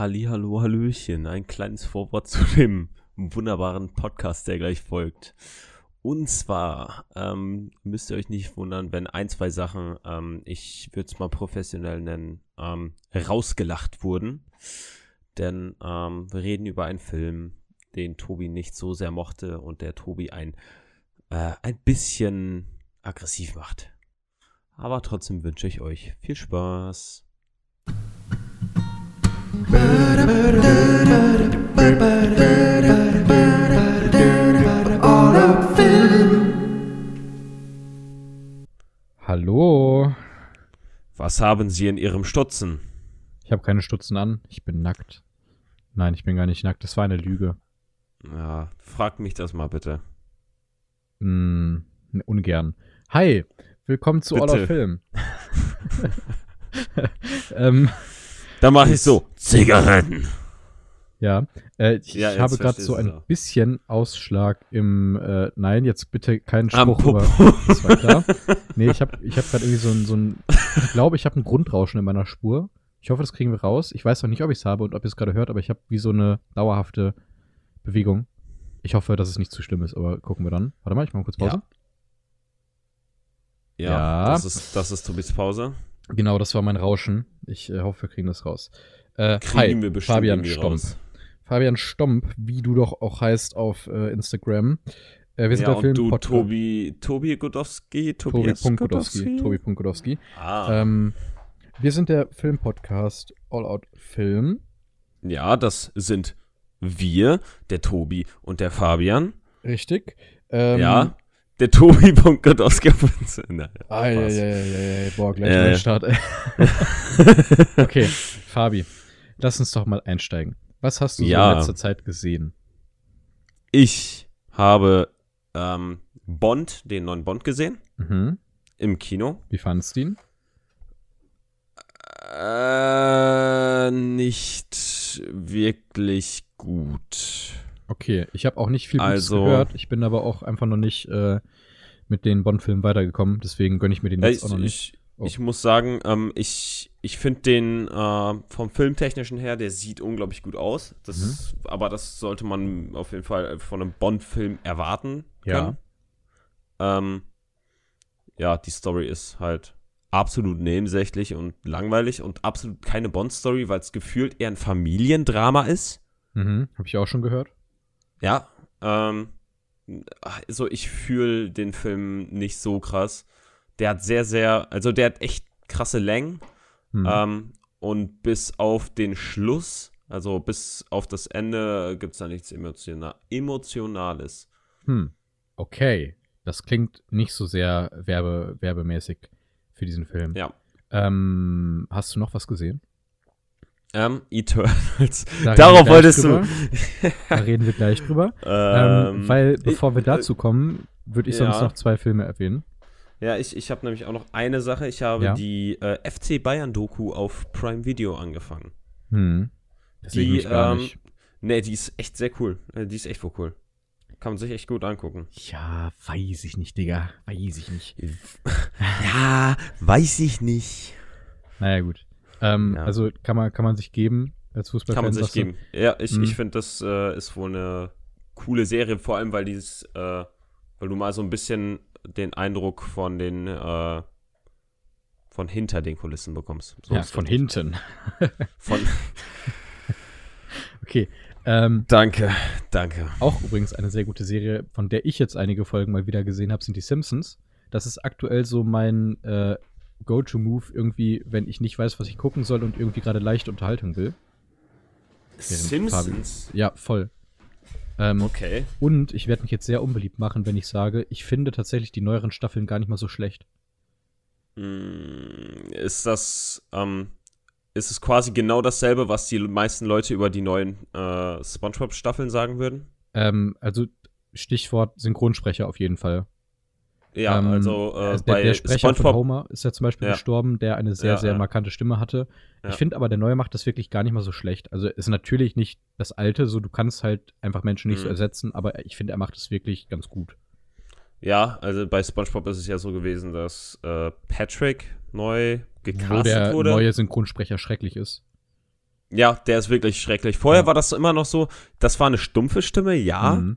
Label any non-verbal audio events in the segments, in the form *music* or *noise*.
Hallo, Hallöchen, ein kleines Vorwort zu dem wunderbaren Podcast, der gleich folgt. Und zwar ähm, müsst ihr euch nicht wundern, wenn ein, zwei Sachen, ähm, ich würde es mal professionell nennen, ähm, rausgelacht wurden. Denn ähm, wir reden über einen Film, den Tobi nicht so sehr mochte und der Tobi ein, äh, ein bisschen aggressiv macht. Aber trotzdem wünsche ich euch viel Spaß. Hallo. Was haben Sie in Ihrem Stutzen? Ich habe keine Stutzen an. Ich bin nackt. Nein, ich bin gar nicht nackt. Das war eine Lüge. Ja, frag mich das mal bitte. Hm, ungern. Hi, willkommen zu Bitte. All of Film. *laughs* *laughs* ähm, Da mache ich so. Zigaretten. ja, äh, ich, Ja, habe gerade so ein auch. bisschen Ausschlag im. Äh, nein, jetzt bitte keinen Spruch über. Das war klar. Nee, ich habe ich hab gerade irgendwie so ein, so ein. Ich glaube, ich habe ein Grundrauschen in meiner Spur. Ich hoffe, das kriegen wir raus. Ich weiß noch nicht, ob ich es habe und ob ihr es gerade hört, aber ich habe wie so eine dauerhafte Bewegung. Ich hoffe, dass es nicht zu schlimm ist, aber gucken wir dann. Warte mal, ich mache kurz Pause. Ja, Ja. Das, ist, das ist Tobis Pause. Genau, das war mein Rauschen. Ich äh, hoffe, wir kriegen das raus. Äh, Kriegen hi, wir bestimmt Fabian Stomp. raus. Fabian Stomp, wie du doch auch heißt auf äh, Instagram. Äh, wir sind Ja, der Film und du, Tobi, Tobi Godowski, Tobi Tobias Godowski. Tobi Godowski. Ah, Ähm, wir sind der Filmpodcast All Out Film. ja, das sind wir, der Tobi und der Fabian. Richtig. Ähm, ja, der Tobi. *laughs* Ah, ja, ja, ja, ja, ja, boah, gleich Ja, ja. Start. ey. *laughs* okay, Fabi, lass uns doch mal einsteigen. Was hast du Ja. in letzter Zeit gesehen? Ich habe ähm, Bond, den neuen Bond gesehen, Mhm. im Kino. Wie fandest du ihn? Äh, nicht wirklich gut. Okay, ich habe auch nicht viel Gutes Also- gehört. Ich bin aber auch einfach noch nicht äh, mit den Bond-Filmen weitergekommen. Deswegen gönne ich mir den Ja, jetzt ich, auch noch nicht. ich, Oh. ich muss sagen, ähm, ich, ich finde den äh, vom Filmtechnischen her, der sieht unglaublich gut aus. Das, Mhm. Aber das sollte man auf jeden Fall von einem Bond-Film erwarten Ja. können. Ähm, ja, die Story ist halt absolut nebensächlich und langweilig und absolut keine Bond-Story, weil es gefühlt eher ein Familiendrama ist. Mhm, habe ich auch schon gehört. Ja, ähm, also ich fühle den Film nicht so krass. Der hat sehr, sehr, also der hat echt krasse Längen. Hm. Ähm, und bis auf den Schluss, also bis auf das Ende, gibt es da nichts Emotiona Emotionales. Hm. Okay, das klingt nicht so sehr werbe werbemäßig für diesen Film. Ja. Ähm, hast du noch was gesehen? Ähm, Eternals. Da Darauf wolltest du. *laughs* Da reden wir gleich drüber. Ähm, weil, bevor wir dazu kommen, würde ich sonst ja. noch zwei Filme erwähnen. Ja, ich, ich habe nämlich auch noch eine Sache. Ich habe Ja. die äh, FC Bayern-Doku auf Prime Video angefangen. Hm. Ich Die, ähm, nicht. Nee, die ist echt sehr cool. Äh, Die ist echt wohl cool. Kann man sich echt gut angucken. Ja, weiß ich nicht, Digga. Weiß ich nicht. *laughs* Ja, weiß ich nicht. Naja, gut. Ähm, Ja. Also kann man, kann man sich geben als Fußballfan. Kann man sich du? geben. Ja, ich, Mhm. ich finde, das äh, ist wohl eine coole Serie, vor allem, weil dieses, äh, weil du mal so ein bisschen den Eindruck von den, äh, von hinter den Kulissen bekommst. So Ja, von hinten. *laughs* Von, *laughs* Okay. Ähm, danke, danke. auch übrigens eine sehr gute Serie, von der ich jetzt einige Folgen mal wieder gesehen habe, sind die Simpsons. Das ist aktuell so mein äh, Go-To-Move irgendwie, wenn ich nicht weiß, was ich gucken soll und irgendwie gerade leichte Unterhaltung will. Simpsons? Ja, voll. Ähm, Okay. Und ich werde mich jetzt sehr unbeliebt machen, wenn ich sage, ich finde tatsächlich die neueren Staffeln gar nicht mal so schlecht. Mm, Ist das, ähm, ist es quasi genau dasselbe, was die meisten Leute über die neuen äh, Spongebob-Staffeln sagen würden? Ähm, also Stichwort Synchronsprecher auf jeden Fall. Ja, Ähm, also äh, der, bei der Sprecher von SpongeBob Homer ist ja zum Beispiel Ja. gestorben, der eine sehr, Ja, sehr ja. markante Stimme hatte. Ich finde aber, der Neue macht das wirklich gar nicht mal so schlecht. Also ist natürlich nicht das Alte, so du kannst halt einfach Menschen nicht so Mhm. ersetzen, aber ich finde, er macht es wirklich ganz gut. Ja, also bei SpongeBob ist es ja so gewesen, dass äh, Patrick neu Wo gecastet der wurde. neue Synchronsprecher schrecklich ist. Ja, der ist wirklich schrecklich. Vorher war das immer noch so, das war eine stumpfe Stimme, ja. Mhm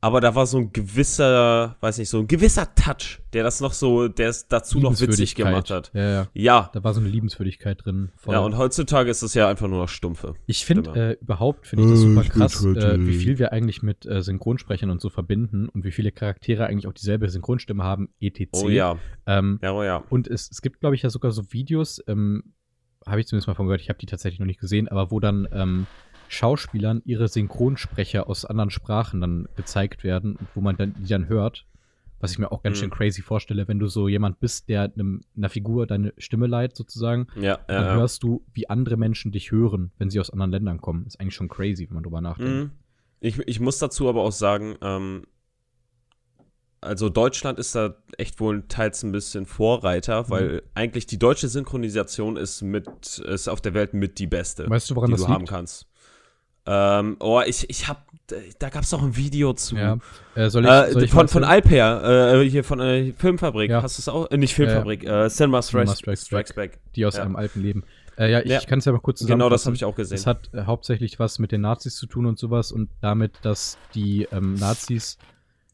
aber da war so ein gewisser, weiß nicht, so ein gewisser Touch, der das noch so, der es dazu noch witzig gemacht hat. Ja, ja. ja. Da war so eine Liebenswürdigkeit drin. Voll. Ja, und heutzutage ist es ja einfach nur noch stumpfe. Ich finde äh, überhaupt, finde ich das super krass, äh, wie viel wir eigentlich mit äh, Synchronsprechern und so verbinden und wie viele Charaktere eigentlich auch dieselbe Synchronstimme haben, etc. Oh ja. Ähm, ja, oh ja. Und es, es gibt, glaube ich, ja sogar so Videos, ähm, habe ich zumindest mal von gehört, ich habe die tatsächlich noch nicht gesehen, aber wo dann ähm, Schauspielern ihre Synchronsprecher aus anderen Sprachen dann gezeigt werden, wo man dann die dann hört. Was ich mir auch ganz mhm. schön crazy vorstelle, wenn du so jemand bist, der einem, einer Figur deine Stimme leiht, sozusagen, ja, dann ja. hörst du, wie andere Menschen dich hören, wenn sie aus anderen Ländern kommen. Ist eigentlich schon crazy, wenn man drüber nachdenkt. Mhm. Ich, ich muss dazu aber auch sagen, ähm, also Deutschland ist da echt wohl teils ein bisschen Vorreiter, mhm. weil eigentlich die deutsche Synchronisation ist mit ist auf der Welt mit die beste, weißt du, woran die das du liegt? haben kannst. Ähm, oh, ich, ich hab, da gab's auch ein Video zu. Ja. Äh, soll ich, äh, soll ich von, von Alper, äh, hier von äh, Filmfabrik. Ja. Hast du es auch? Äh, nicht Filmfabrik, äh, Cinema Strikes, Strikes, Strikes Back. Die aus ja. einem alten Leben. Ja, ich kann es ja mal kurz zusammenfassen. Genau, das habe ich auch gesehen. Es hat hauptsächlich was mit den Nazis zu tun und sowas und damit, dass die ähm, Nazis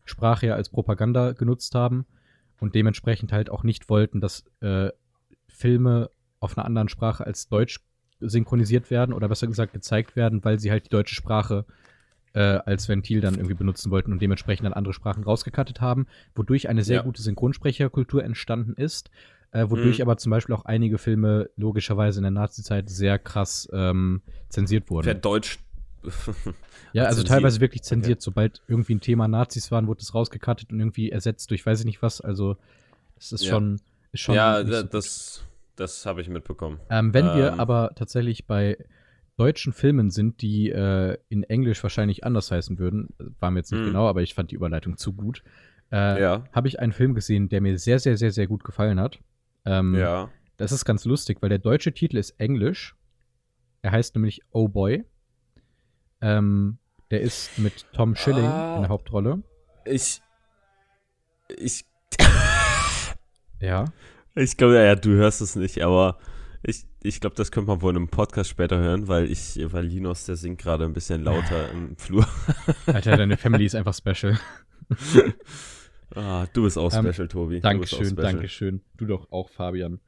Sprache ja als Propaganda genutzt haben und dementsprechend halt auch nicht wollten, dass Filme auf einer anderen Sprache als Deutsch synchronisiert werden oder besser gesagt gezeigt werden, weil sie halt die deutsche Sprache äh, als Ventil dann irgendwie benutzen wollten und dementsprechend dann andere Sprachen rausgekattet haben, wodurch eine sehr ja. gute Synchronsprecherkultur entstanden ist, äh, wodurch mhm. aber zum Beispiel auch einige Filme logischerweise in der Nazi-Zeit sehr krass ähm, zensiert wurden. Wer Deutsch ja, *laughs* also teilweise wirklich zensiert. Okay. Sobald irgendwie ein Thema Nazis waren, wurde es rausgekattet und irgendwie ersetzt durch weiß ich nicht was. Also, das ist ja. schon. Ist schon ja, so das, das habe ich mitbekommen. Ähm, wenn ähm, wir aber tatsächlich bei deutschen Filmen sind, die äh, in Englisch wahrscheinlich anders heißen würden, war mir jetzt nicht mhm. genau, aber ich fand die Überleitung zu gut, äh, ja. habe ich einen Film gesehen, der mir sehr, sehr, sehr, sehr gut gefallen hat. Ähm, ja. Das ist ganz lustig, weil der deutsche Titel ist Englisch. Er heißt nämlich Oh Boy. Ähm, der ist mit Tom Schilling ah, in der Hauptrolle. Ich. Ich. ja. Ich glaube, ja, du hörst es nicht, aber ich, ich glaube, das könnte man wohl in einem Podcast später hören, weil ich, weil Linus, der singt gerade ein bisschen lauter im Flur. Alter, deine Family ist einfach special. *laughs* ah, du bist auch ähm, special, Tobi. Dankeschön, Dankeschön. Du doch auch, Fabian.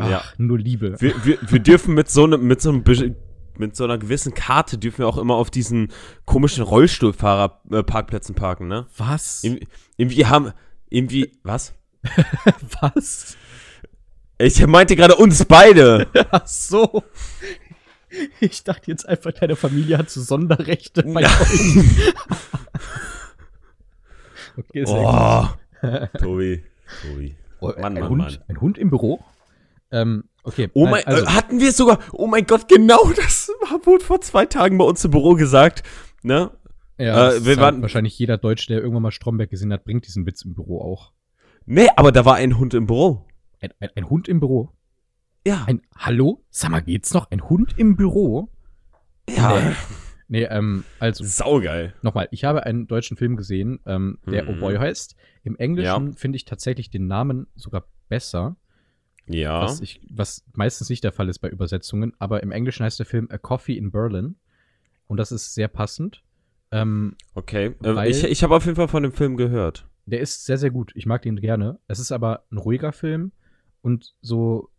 Ach, ja. nur Liebe. Wir, wir, wir dürfen mit so, ne, mit so einem mit so einer gewissen Karte dürfen wir auch immer auf diesen komischen Rollstuhlfahrerparkplätzen parken, ne? Was? irgendwie haben, irgendwie, was? *laughs* was? Ich meinte gerade uns beide. *laughs* Ach so. Ich dachte jetzt einfach, deine Familie hat so Sonderrechte bei euch. *laughs* okay, oh. Tobi, Tobi. Oh, Mann, ein, Mann, Hund, Mann. ein Hund im Büro? Ähm, okay. Oh mein, also, hatten wir sogar, oh mein Gott, genau *laughs* das wurde vor zwei Tagen bei uns im Büro gesagt, ne? Ja, äh, wir waren, wahrscheinlich jeder Deutsche, der irgendwann mal Stromberg gesehen hat, bringt diesen Witz im Büro auch. Nee, aber da war ein Hund im Büro. Ein, ein, ein Hund im Büro? Ja. Ein, hallo? Sag mal, geht's noch? Ein Hund im Büro? Ja. Nee, nee ähm, also. Saugeil. Nochmal, ich habe einen deutschen Film gesehen, ähm, der mhm. Oh Boy heißt. Im Englischen ja. finde ich tatsächlich den Namen sogar besser. Ja. Was, ich, was meistens nicht der Fall ist bei Übersetzungen, aber im Englischen heißt der Film A Coffee in Berlin. Und das ist sehr passend. Ähm, okay. Äh, ich ich habe auf jeden Fall von dem Film gehört. Der ist sehr, sehr gut. Ich mag den gerne. Es ist aber ein ruhiger Film und so.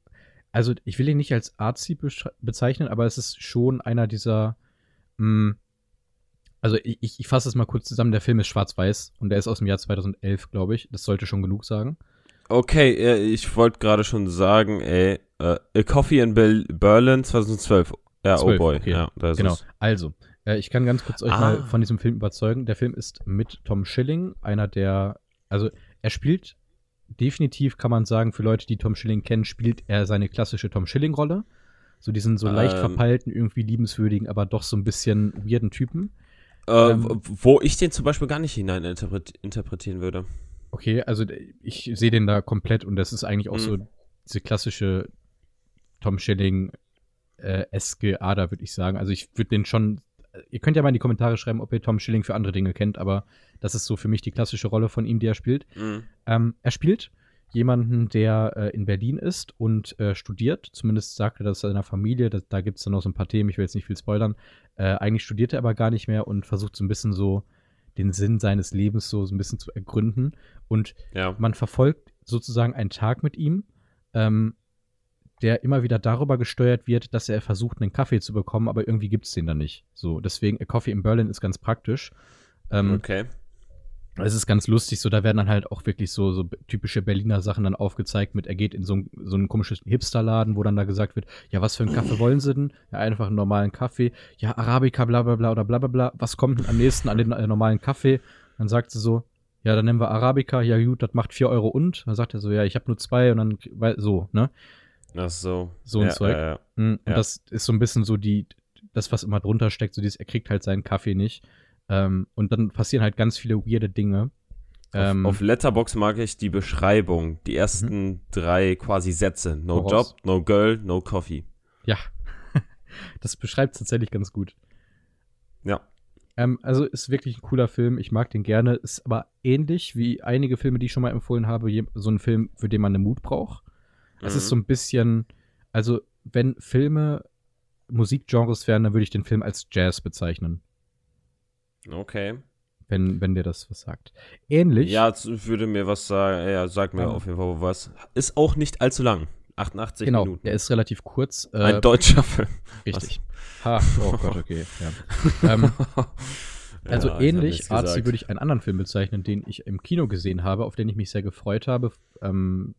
Also, ich will ihn nicht als artsy bezeichnen, aber es ist schon einer dieser. Mh, hm, also, ich, ich fasse es mal kurz zusammen. Der Film ist schwarz-weiß und der ist aus dem Jahr 2011, glaube ich. Das sollte schon genug sagen. Okay, ich wollte gerade schon sagen, ey, uh, A Coffee in Berlin 2012. Ja, 12, oh boy. Okay. Ja, genau. Es. Also, äh, ich kann ganz kurz euch ah. mal von diesem Film überzeugen. Der Film ist mit Tom Schilling, einer der, also er spielt definitiv, kann man sagen, für Leute, die Tom Schilling kennen, spielt er seine klassische Tom Schilling-Rolle. So diesen so leicht ähm, verpeilten, irgendwie liebenswürdigen, aber doch so ein bisschen weirden Typen. Äh, ähm, wo ich den zum Beispiel gar nicht hinein interpretieren würde. Okay, also ich sehe den da komplett und das ist eigentlich auch mhm. so diese klassische Tom Schilling äh, eske Ader, würde ich sagen. Also ich würde den schon. Ihr könnt ja mal in die Kommentare schreiben, ob ihr Tom Schilling für andere Dinge kennt, aber das ist so für mich die klassische Rolle von ihm, die er spielt. Mhm. Ähm, er spielt jemanden, der äh, in Berlin ist und äh, studiert. Zumindest sagt er das seiner Familie. Da, da gibt es dann noch so ein paar Themen, ich will jetzt nicht viel spoilern. Äh, eigentlich studiert er aber gar nicht mehr und versucht so ein bisschen so den Sinn seines Lebens so, so ein bisschen zu ergründen. Und Ja. man verfolgt sozusagen einen Tag mit ihm, ähm, der immer wieder darüber gesteuert wird, dass er versucht, einen Kaffee zu bekommen, aber irgendwie gibt es den dann nicht. So, deswegen, A Coffee in Berlin ist ganz praktisch. Ähm, Okay. es ist ganz lustig, so da werden dann halt auch wirklich so, so typische Berliner Sachen dann aufgezeigt mit, er geht in so ein, so ein komisches Hipsterladen, wo dann da gesagt wird, ja, was für einen Kaffee *laughs* wollen sie denn? Ja, einfach einen normalen Kaffee. Ja, Arabica, bla bla bla oder bla bla bla. Was kommt denn am nächsten an den äh, normalen Kaffee? Dann sagt sie so, ja, dann nehmen wir Arabica, ja gut, das macht 4 Euro und. Dann sagt er so, ja, ich habe nur zwei und dann, weil, so, ne? Ach so. So ein ja, Zeug. Ja. Mm, Und das ist so ein bisschen so die, das, was immer drunter steckt, so dieses, er kriegt halt seinen Kaffee nicht. Ähm, und dann passieren halt ganz viele weirde Dinge. Ähm, auf, auf Letterbox mag ich die Beschreibung, die ersten drei quasi Sätze. No Woraus? Job, no Girl, no Coffee. Ja, *laughs* das beschreibt tatsächlich ganz gut. Ja. Ähm, also ist wirklich ein cooler Film. Ich mag den gerne. Ist aber ähnlich wie einige Filme, die ich schon mal empfohlen habe. So ein Film, für den man einen Mut braucht. Es ist so Mhm. ein bisschen, also wenn Filme Musikgenres wären, dann würde ich den Film als Jazz bezeichnen. Okay. Wenn, wenn dir das was sagt. Ähnlich. Ja, würde mir was sagen. Ja, sag mir Ähm. auf jeden Fall was. Ist auch nicht allzu lang. 88 genau. Minuten. Der ist relativ kurz. Äh, Ein deutscher Film. *laughs* richtig. Ha, oh *laughs* Gott, okay. Ja. ähm, *laughs* Also Ja, ähnlich, Arzi würde ich einen anderen Film bezeichnen, den ich im Kino gesehen habe, auf den ich mich sehr gefreut habe. Ähm,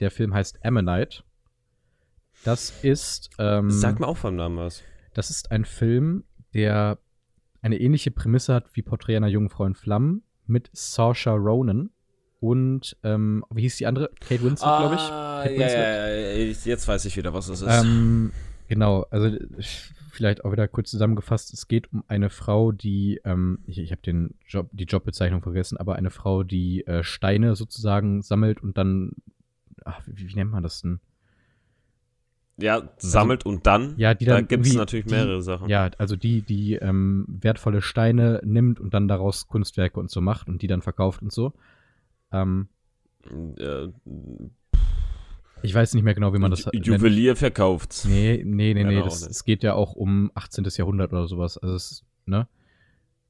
der Film heißt Ammonite. Das ist, ähm, Sag mir auch vom Namen was. das ist ein Film, der eine ähnliche Prämisse hat wie Porträt einer jungen Frau in Flammen mit Saoirse Ronan und ähm, wie hieß die andere? Kate Winslet, glaube ich. Ah, Kate ja, Winslet. ja, ja, jetzt weiß ich wieder, was es ist. Ähm, genau, also ich- vielleicht auch wieder kurz zusammengefasst, es geht um eine Frau, die, ähm, ich, ich habe den Job, die Jobbezeichnung vergessen, aber eine Frau, die äh, Steine sozusagen sammelt und dann, ach, wie, wie nennt man das denn? ja, sammelt und dann. Ja, die da dann gibt es natürlich die- mehrere Sachen. Ja, also die, die ähm, wertvolle Steine nimmt und dann daraus Kunstwerke und so macht und die dann verkauft und so. Ähm, Äh, ich weiß nicht mehr genau, wie man das Ju- nennt. Juwelier verkauft. Nee, nee, nee, Ja, nee. auch Das, nicht. es geht ja auch um 18. Jahrhundert oder sowas. Also es ist, ne?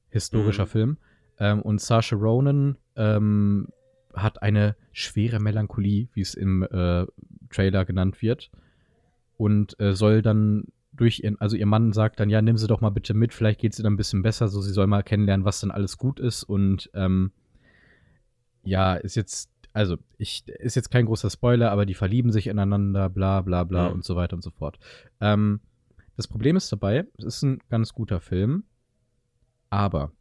Historischer Mhm. Film. Ähm, und Saoirse Ronan ähm, hat eine schwere Melancholie, wie es im äh, Trailer genannt wird. Und äh, soll dann durch ihren, also ihr Mann sagt dann, ja, nimm sie doch mal bitte mit, vielleicht geht sie dann ein bisschen besser, so sie soll mal kennenlernen, was dann alles gut ist. Und ähm, ja, ist jetzt, also ich, ist jetzt kein großer Spoiler, aber die verlieben sich ineinander, bla bla bla Mhm. und so weiter und so fort. Ähm, das Problem ist dabei, es ist ein ganz guter Film, aber,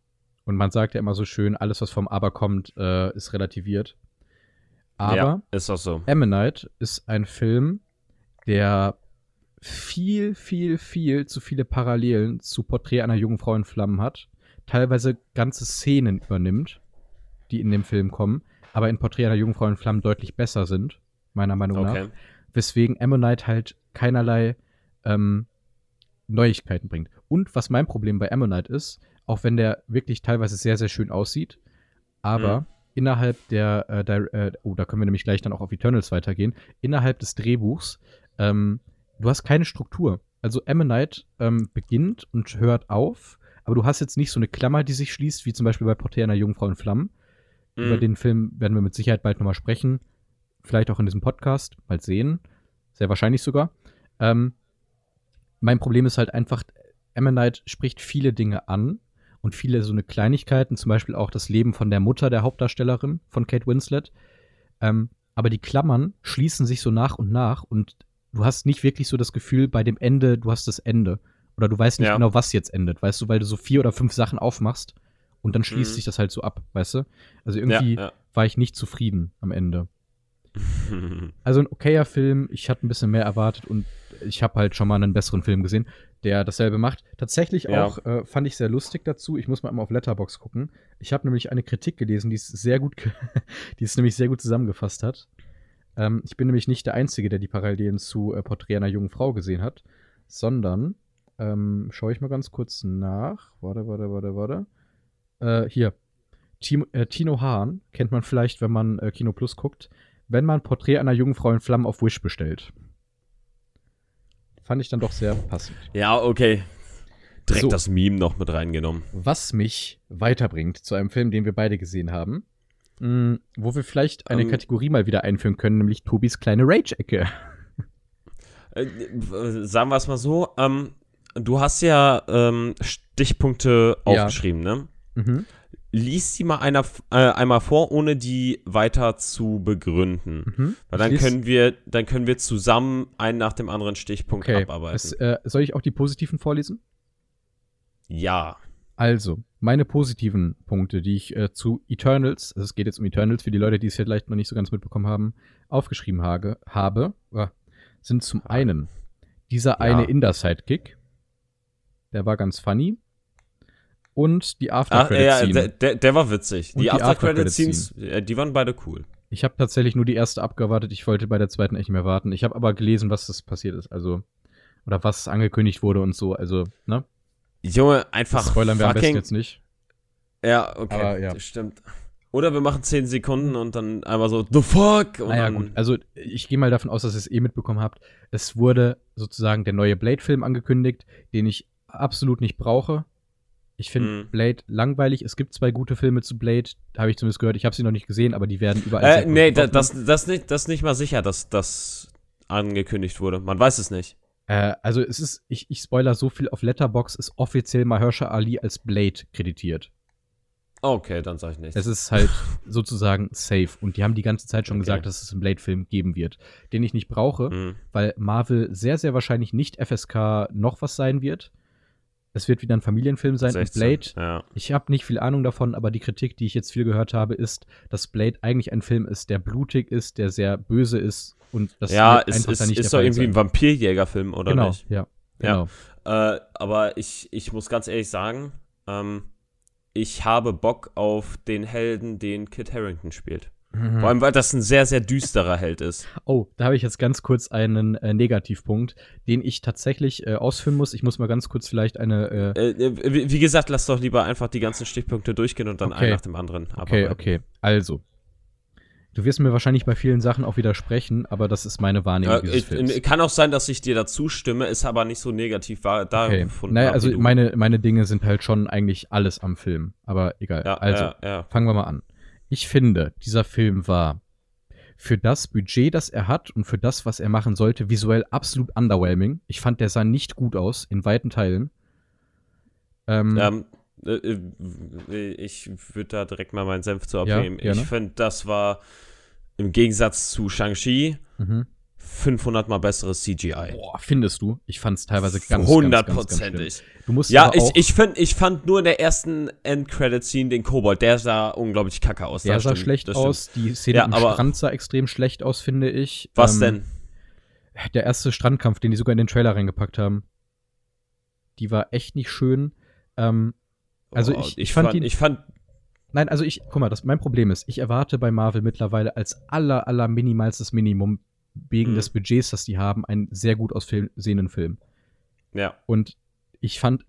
und man sagt ja immer so schön, alles, was vom Aber kommt, äh, ist relativiert. Aber ja, ist auch so. Ammonite ist ein Film, der viel, viel, viel zu viele Parallelen zu Porträt einer jungen Frau in Flammen hat. Teilweise ganze Szenen übernimmt, die in dem Film kommen, aber in Porträt einer jungen Frau in Flammen deutlich besser sind, meiner Meinung nach. Okay. Weswegen Ammonite halt keinerlei ähm, Neuigkeiten bringt. Und was mein Problem bei Ammonite ist, auch wenn der wirklich teilweise sehr, sehr schön aussieht, aber Mhm. innerhalb der, äh, der äh, oh, da können wir nämlich gleich dann auch auf Eternals weitergehen, innerhalb des Drehbuchs, ähm, du hast keine Struktur. Also Ammonite ähm, beginnt und hört auf, aber du hast jetzt nicht so eine Klammer, die sich schließt, wie zum Beispiel bei Porträt einer Jungfrau in Flammen. Über Mhm. den Film werden wir mit Sicherheit bald nochmal sprechen. Vielleicht auch in diesem Podcast. Mal sehen. Sehr wahrscheinlich sogar. Ähm, mein Problem ist halt einfach, Ammonite spricht viele Dinge an und viele so eine Kleinigkeiten, zum Beispiel auch das Leben von der Mutter der Hauptdarstellerin von Kate Winslet. Ähm, aber die Klammern schließen sich so nach und nach und du hast nicht wirklich so das Gefühl, bei dem Ende, du hast das Ende. Oder du weißt nicht Ja. genau, was jetzt endet, weißt du, weil du so vier oder fünf Sachen aufmachst und dann schließt Mhm. sich das halt so ab, weißt du? Also irgendwie Ja, war ich nicht zufrieden am Ende. ja. *laughs* Also ein okayer Film, ich hatte ein bisschen mehr erwartet und ich habe halt schon mal einen besseren Film gesehen, der dasselbe macht. Tatsächlich Ja. auch äh, fand ich sehr lustig dazu. Ich muss mal immer auf Letterbox gucken. Ich habe nämlich eine Kritik gelesen, die es sehr gut, *laughs* die es nämlich sehr gut zusammengefasst hat. Ähm, ich bin nämlich nicht der Einzige, der die Parallelen zu äh, Porträt einer jungen Frau gesehen hat, sondern ähm, schaue ich mal ganz kurz nach. Warte, warte, warte, warte. Äh, hier. Timo, äh, Tino Hahn kennt man vielleicht, wenn man äh, Kino Plus guckt. wenn man Porträt einer jungen Frau in Flammen auf Wish bestellt. Fand ich dann doch sehr passend. Ja, okay. Direkt So. das Meme noch mit reingenommen. Was mich weiterbringt zu einem Film, den wir beide gesehen haben, mh, wo wir vielleicht eine Ähm. Kategorie mal wieder einführen können, nämlich Tobis kleine Rage-Ecke. Äh, sagen wir es mal so, ähm, du hast ja ähm, Stichpunkte Ja. aufgeschrieben, ne? Mhm. Lies die mal einer, äh, einmal vor, ohne die weiter zu begründen. Mhm. Weil dann lies- können wir, dann können wir zusammen einen nach dem anderen Stichpunkt Okay, abarbeiten. es, äh, soll ich auch die positiven vorlesen? ja. Also, meine positiven Punkte, die ich äh, zu Eternals, also es geht jetzt um Eternals für die Leute, die es vielleicht noch nicht so ganz mitbekommen haben, aufgeschrieben habe, habe äh, sind zum einen dieser eine Inder-Sidekick, der war ganz funny, und die After-Credit-Scene. ja, der, der, war witzig. Und Die die After-Credit-Scenes, äh, die waren beide cool. Ich habe tatsächlich nur die erste abgewartet. Ich wollte bei der zweiten echt nicht mehr warten. Ich habe aber gelesen, was das passiert ist. Also, oder was angekündigt wurde und so. Also, ne? Junge, einfach Das spoilern wir am besten jetzt nicht. Ja, okay, Aber ja. stimmt. Oder wir machen 10 Sekunden und dann einmal so, the fuck? Und Naja, dann, gut. Also, ich gehe mal davon aus, dass ihr es eh mitbekommen habt. Es wurde sozusagen der neue Blade-Film angekündigt, den ich absolut nicht brauche. Ich finde Mhm. Blade langweilig. Es gibt zwei gute Filme zu Blade, habe ich zumindest gehört. Ich habe sie noch nicht gesehen, aber die werden überall. Äh, nee, da, das, das, nicht, das nicht mal sicher, dass das angekündigt wurde. Man weiß es nicht. Äh, also es ist, ich, ich spoiler so viel auf Letterbox ist offiziell Mahershala Ali als Blade kreditiert. Okay, dann sag ich nichts. Es ist halt *laughs* sozusagen safe. Und die haben die ganze Zeit schon Okay. gesagt, dass es einen Blade-Film geben wird, den ich nicht brauche, Mhm. weil Marvel sehr, sehr wahrscheinlich nicht FSK noch was sein wird. Es wird wieder ein Familienfilm sein. Und 16, Blade, Ja. ich habe nicht viel Ahnung davon, aber die Kritik, die ich jetzt viel gehört habe, ist, dass Blade eigentlich ein Film ist, der blutig ist, der sehr böse ist und das ja, einfach ist, da nicht ist doch Fall irgendwie ein sein. Vampirjägerfilm, oder Genau, nicht? ja, Ja. genau. Äh, aber ich, ich muss ganz ehrlich sagen, ähm, ich habe Bock auf den Helden, den Kit Harrington spielt. Mhm. Vor allem, weil das ein sehr, sehr düsterer Held ist. Oh, da habe ich jetzt ganz kurz einen äh, Negativpunkt, den ich tatsächlich äh, ausführen muss. Ich muss mal ganz kurz vielleicht eine. Äh, Äh, äh, wie, wie gesagt, lass doch lieber einfach die ganzen Stichpunkte durchgehen und dann Okay. einen nach dem anderen okay, okay. Also. Du wirst mir wahrscheinlich bei vielen Sachen auch widersprechen, aber das ist meine Wahrnehmung Äh, ich, kann auch sein, dass ich dir dazu stimme, ist aber nicht so negativ war, da Okay. gefunden Naja, also meine, meine Dinge sind halt schon eigentlich alles am Film. Aber egal. ja, also, ja, ja. fangen wir mal an. Ich finde, dieser Film war für das Budget, das er hat und für das, was er machen sollte, visuell absolut underwhelming. Ich fand, der sah nicht gut aus, in weiten Teilen. Ähm, Ähm, äh, äh, ich würde da direkt mal meinen Senf zu Ja, abgeben. gerne. ich finde, das war im Gegensatz zu Shang-Chi mhm. 500 mal besseres CGI. Boah, findest du? Ich fand es teilweise ganz, ganz, ganz, ganz Hundertprozentig. Du musst Ja, ich, ich, find, ich fand nur in der ersten End-Credit-Scene den Kobold, der sah unglaublich kacke aus. der sah stimmt, schlecht aus. Die Szene Ja, am Strand sah extrem schlecht aus, finde ich. Was Ähm, denn? Der erste Strandkampf, den die sogar in den Trailer reingepackt haben. Die war echt nicht schön. Ähm, also ich- ich fand ihn- ich fand Nein, also ich, guck mal, das, mein Problem ist, ich erwarte bei Marvel mittlerweile als aller, aller minimalstes Minimum wegen Mhm. des Budgets, das die haben, einen sehr gut aussehenden Film. ja. Und ich fand,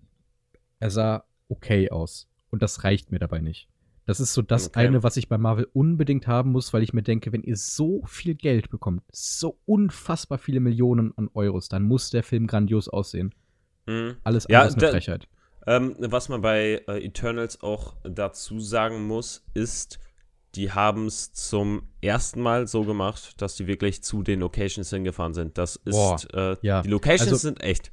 er sah okay aus. Und das reicht mir dabei nicht. Das ist so das Okay. eine, was ich bei Marvel unbedingt haben muss, weil ich mir denke, wenn ihr so viel Geld bekommt, so unfassbar viele Millionen an Euros, dann muss der Film grandios aussehen. Mhm. Alles Ja, andere ist eine Frechheit. Ähm, was man bei äh, Eternals auch dazu sagen muss, ist, die haben es zum ersten Mal so gemacht, dass die wirklich zu den Locations hingefahren sind. Das ist, Boah, äh, ja. die Locations Also- sind echt.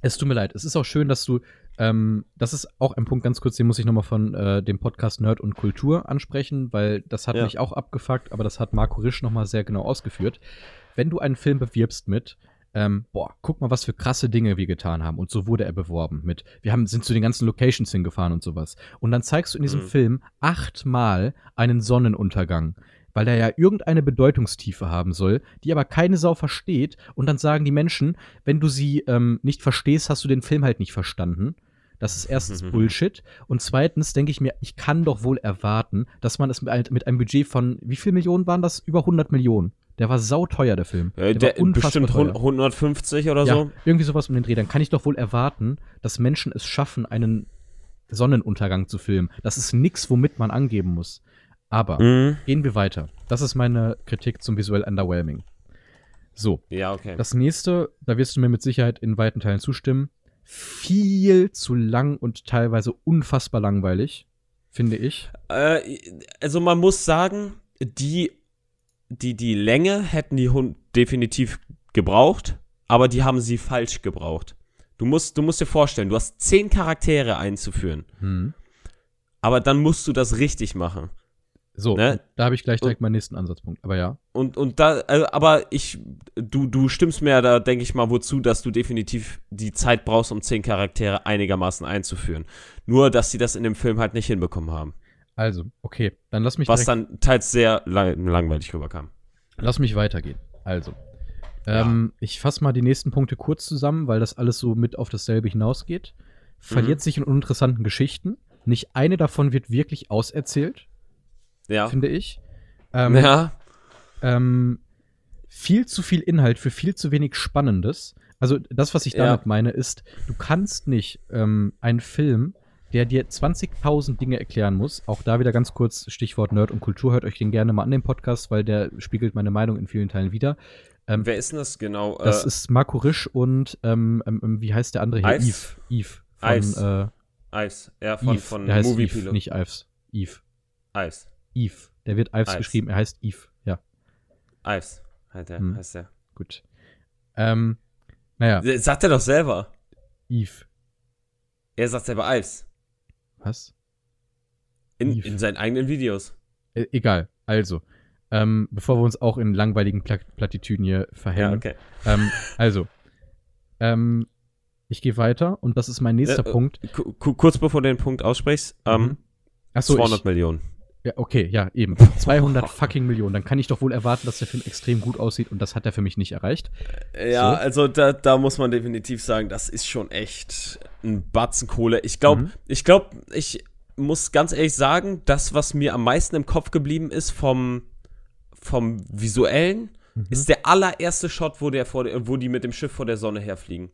Es tut mir leid. Es ist auch schön, dass du, ähm, das ist auch ein Punkt ganz kurz, den muss ich nochmal von äh, dem Podcast Nerd und Kultur ansprechen, weil das hat Ja. mich auch abgefuckt, aber das hat Marco Risch nochmal sehr genau ausgeführt. Wenn du einen Film bewirbst mit, ähm, boah, guck mal, was für krasse Dinge wir getan haben. Und so wurde er beworben mit, wir haben, sind zu den ganzen Locations hingefahren und sowas. Und dann zeigst du in diesem Mhm. Film achtmal einen Sonnenuntergang. Weil er ja irgendeine Bedeutungstiefe haben soll, die aber keine Sau versteht. Und dann sagen die Menschen, wenn du sie ähm, nicht verstehst, hast du den Film halt nicht verstanden. Das ist erstens *laughs* Bullshit. Und zweitens denke ich mir, ich kann doch wohl erwarten, dass man es mit, mit einem Budget von, wie viel Millionen waren das? Über 100 Millionen. Der war sauteuer, der Film. Äh, der, unfassbar bestimmt teuer. 150 oder Ja, so. irgendwie sowas um den Dreh. Dann kann ich doch wohl erwarten, dass Menschen es schaffen, einen Sonnenuntergang zu filmen. Das ist nix, womit man angeben muss. Aber Mhm. gehen wir weiter. Das ist meine Kritik zum visuell underwhelming. So, Ja, okay. das nächste, da wirst du mir mit Sicherheit in weiten Teilen zustimmen. Viel zu lang und teilweise unfassbar langweilig, finde ich. Äh, also man muss sagen, die, die, die Länge hätten die Hund definitiv gebraucht, aber die haben sie falsch gebraucht. Du musst, du musst dir vorstellen, du hast zehn Charaktere einzuführen, Hm. aber dann musst du das richtig machen. So, Ne? da habe ich gleich direkt meinen nächsten Ansatzpunkt. Aber ja. Und, und da, äh, aber ich, du, du stimmst mir da, denke ich mal, wozu, dass du definitiv die Zeit brauchst, um zehn Charaktere einigermaßen einzuführen. Nur, dass sie das in dem Film halt nicht hinbekommen haben. Also, okay, dann lass mich Was dann teils sehr lang, langweilig rüberkam. lass mich weitergehen. Also, ähm, ich fasse mal die nächsten Punkte kurz zusammen, weil das alles so mit auf dasselbe hinausgeht. Verliert Mhm. sich in uninteressanten Geschichten. Nicht eine davon wird wirklich auserzählt, Ja. finde ich. Ähm, ja. ähm, viel zu viel Inhalt für viel zu wenig Spannendes. Also das, was ich Ja. damit meine, ist, du kannst nicht ähm, einen Film, der dir 20.000 Dinge erklären muss, auch da wieder ganz kurz Stichwort Nerd und Kultur, hört euch den gerne mal an den Podcast, weil der spiegelt meine Meinung in vielen Teilen wieder. Ähm, Wer ist denn das genau? das Äh, ist Marco Risch und ähm, ähm, ähm, wie heißt der andere hier? Ives? Yves. Yves. Von, Ives. Äh, Ives. Ja, von, Yves. von der heißt Movie Yves, Pilot. nicht Ives. Yves. Ives. Yves. Der wird Ives Ives. geschrieben, er heißt Yves. Ja, Ives. Halt der, Hm. heißt der. gut. Ähm, naja, Sagt er doch selber. Yves. Er sagt selber Ives. Was? In, in seinen eigenen Videos. Äh, egal. Also, ähm, bevor wir uns auch in langweiligen Pla Plattitüden hier Ja, verhängen. okay. ähm, also, ähm, ich gehe weiter und das ist mein nächster Äh, äh, Punkt. Ku- ku- kurz bevor du den Punkt aussprichst, ähm, Mhm. Achso, 200 ich, Millionen. Ja, okay, ja, eben. *laughs* 200 fucking Millionen. Dann kann ich doch wohl erwarten, dass der Film extrem gut aussieht und das hat er für mich nicht erreicht. Ja, So. also da, da muss man definitiv sagen, das ist schon echt ein Batzen Kohle. Ich glaube, Mhm. ich glaube, ich muss ganz ehrlich sagen, das, was mir am meisten im Kopf geblieben ist vom, vom visuellen, Mhm. ist der allererste Shot, wo, der vor wo die mit dem Schiff vor der Sonne herfliegen.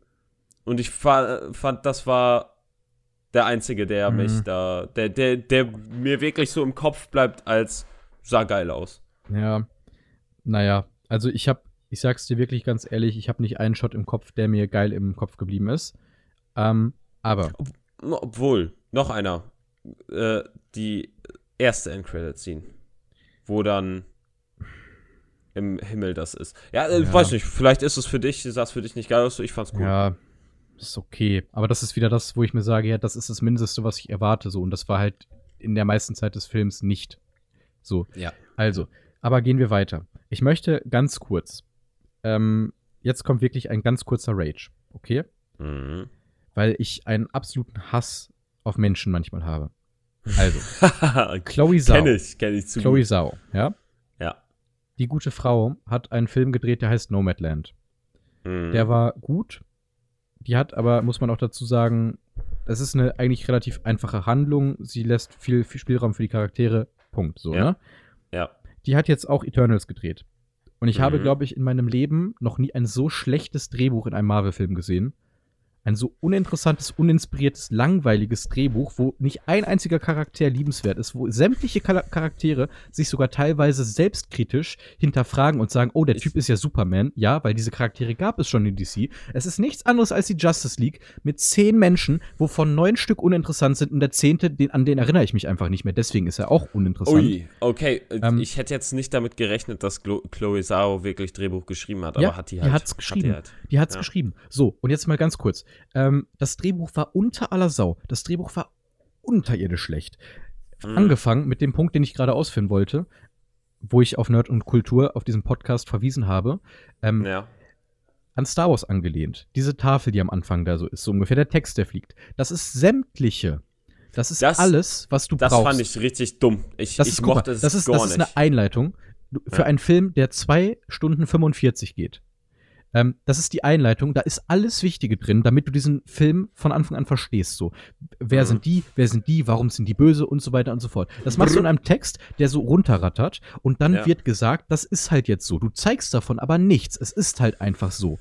Und ich fa fand, das war der einzige, der Mhm. mich da, der, der, der mir wirklich so im Kopf bleibt, als sah geil aus. Ja, naja, also ich habe, ich sag's dir wirklich ganz ehrlich, ich habe nicht einen Shot im Kopf, der mir geil im Kopf geblieben ist. Ähm, aber, Obwohl, noch einer. Äh, die erste Endcredit-Scene. Wo dann im Himmel das ist. Ja, äh, Ja. weiß nicht, vielleicht ist es für dich, sah es für dich nicht geil aus, ich fand's cool. ja, ist okay. Aber das ist wieder das, wo ich mir sage, ja, das ist das Mindeste, was ich erwarte, so. Und das war halt in der meisten Zeit des Films nicht. So. Ja. Also, aber gehen wir weiter. Ich möchte ganz kurz, ähm, jetzt kommt wirklich ein ganz kurzer Rage, okay? Mhm. Weil ich einen absoluten Hass auf Menschen manchmal habe. Also, *laughs* Chloe Zhao. kenn ich, kenn ich zu Chloe gut. Zhao, ja? Ja. Die gute Frau hat einen Film gedreht, der heißt Nomadland. Mhm. Der war gut. Die hat aber, muss man auch dazu sagen, das ist eine eigentlich relativ einfache Handlung. Sie lässt viel, viel Spielraum für die Charaktere. Punkt. So, Ja. ne? Ja. Die hat jetzt auch Eternals gedreht. Und ich habe, Mhm. glaube ich, in meinem Leben noch nie ein so schlechtes Drehbuch in einem Marvel-Film gesehen. Ein so uninteressantes, uninspiriertes, langweiliges Drehbuch, wo nicht ein einziger Charakter liebenswert ist, wo sämtliche Char Charaktere sich sogar teilweise selbstkritisch hinterfragen und sagen, oh, der Typ ist ja Superman. Ja, weil diese Charaktere gab es schon in DC. Es ist nichts anderes als die Justice League mit zehn Menschen, wovon neun Stück uninteressant sind und der zehnte, den, an den erinnere ich mich einfach nicht mehr. Deswegen ist er auch uninteressant. Ui, okay. äh, Ähm, ich hätte jetzt nicht damit gerechnet, dass Glo Chloe Zhao wirklich Drehbuch geschrieben hat, Ja, aber hat die die halt. hat's hat geschrieben. halt. Die hat's Ja. geschrieben. So, und jetzt mal ganz kurz. Ähm, das Drehbuch war unter aller Sau. Das Drehbuch war unterirdisch schlecht. Mhm. Angefangen mit dem Punkt, den ich gerade ausführen wollte, wo ich auf Nerd und Kultur auf diesem Podcast verwiesen habe, ähm, Ja. an Star Wars angelehnt. Diese Tafel, die am Anfang da so ist, so ungefähr der Text, der fliegt. Das ist sämtliche. Das ist Das- alles, was du Das brauchst. fand ich richtig dumm. Ich, das ich mochte es das gar das ist nicht. eine Einleitung für Ja. einen Film, der zwei Stunden 45 geht. Ähm, das ist die Einleitung, da ist alles Wichtige drin, damit du diesen Film von Anfang an verstehst. So, wer Mhm. sind die, wer sind die, warum sind die böse und so weiter und so fort. Das machst du in einem Text, der so runterrattert und dann Ja. wird gesagt, das ist halt jetzt so. Du zeigst davon aber nichts. Es ist halt einfach so.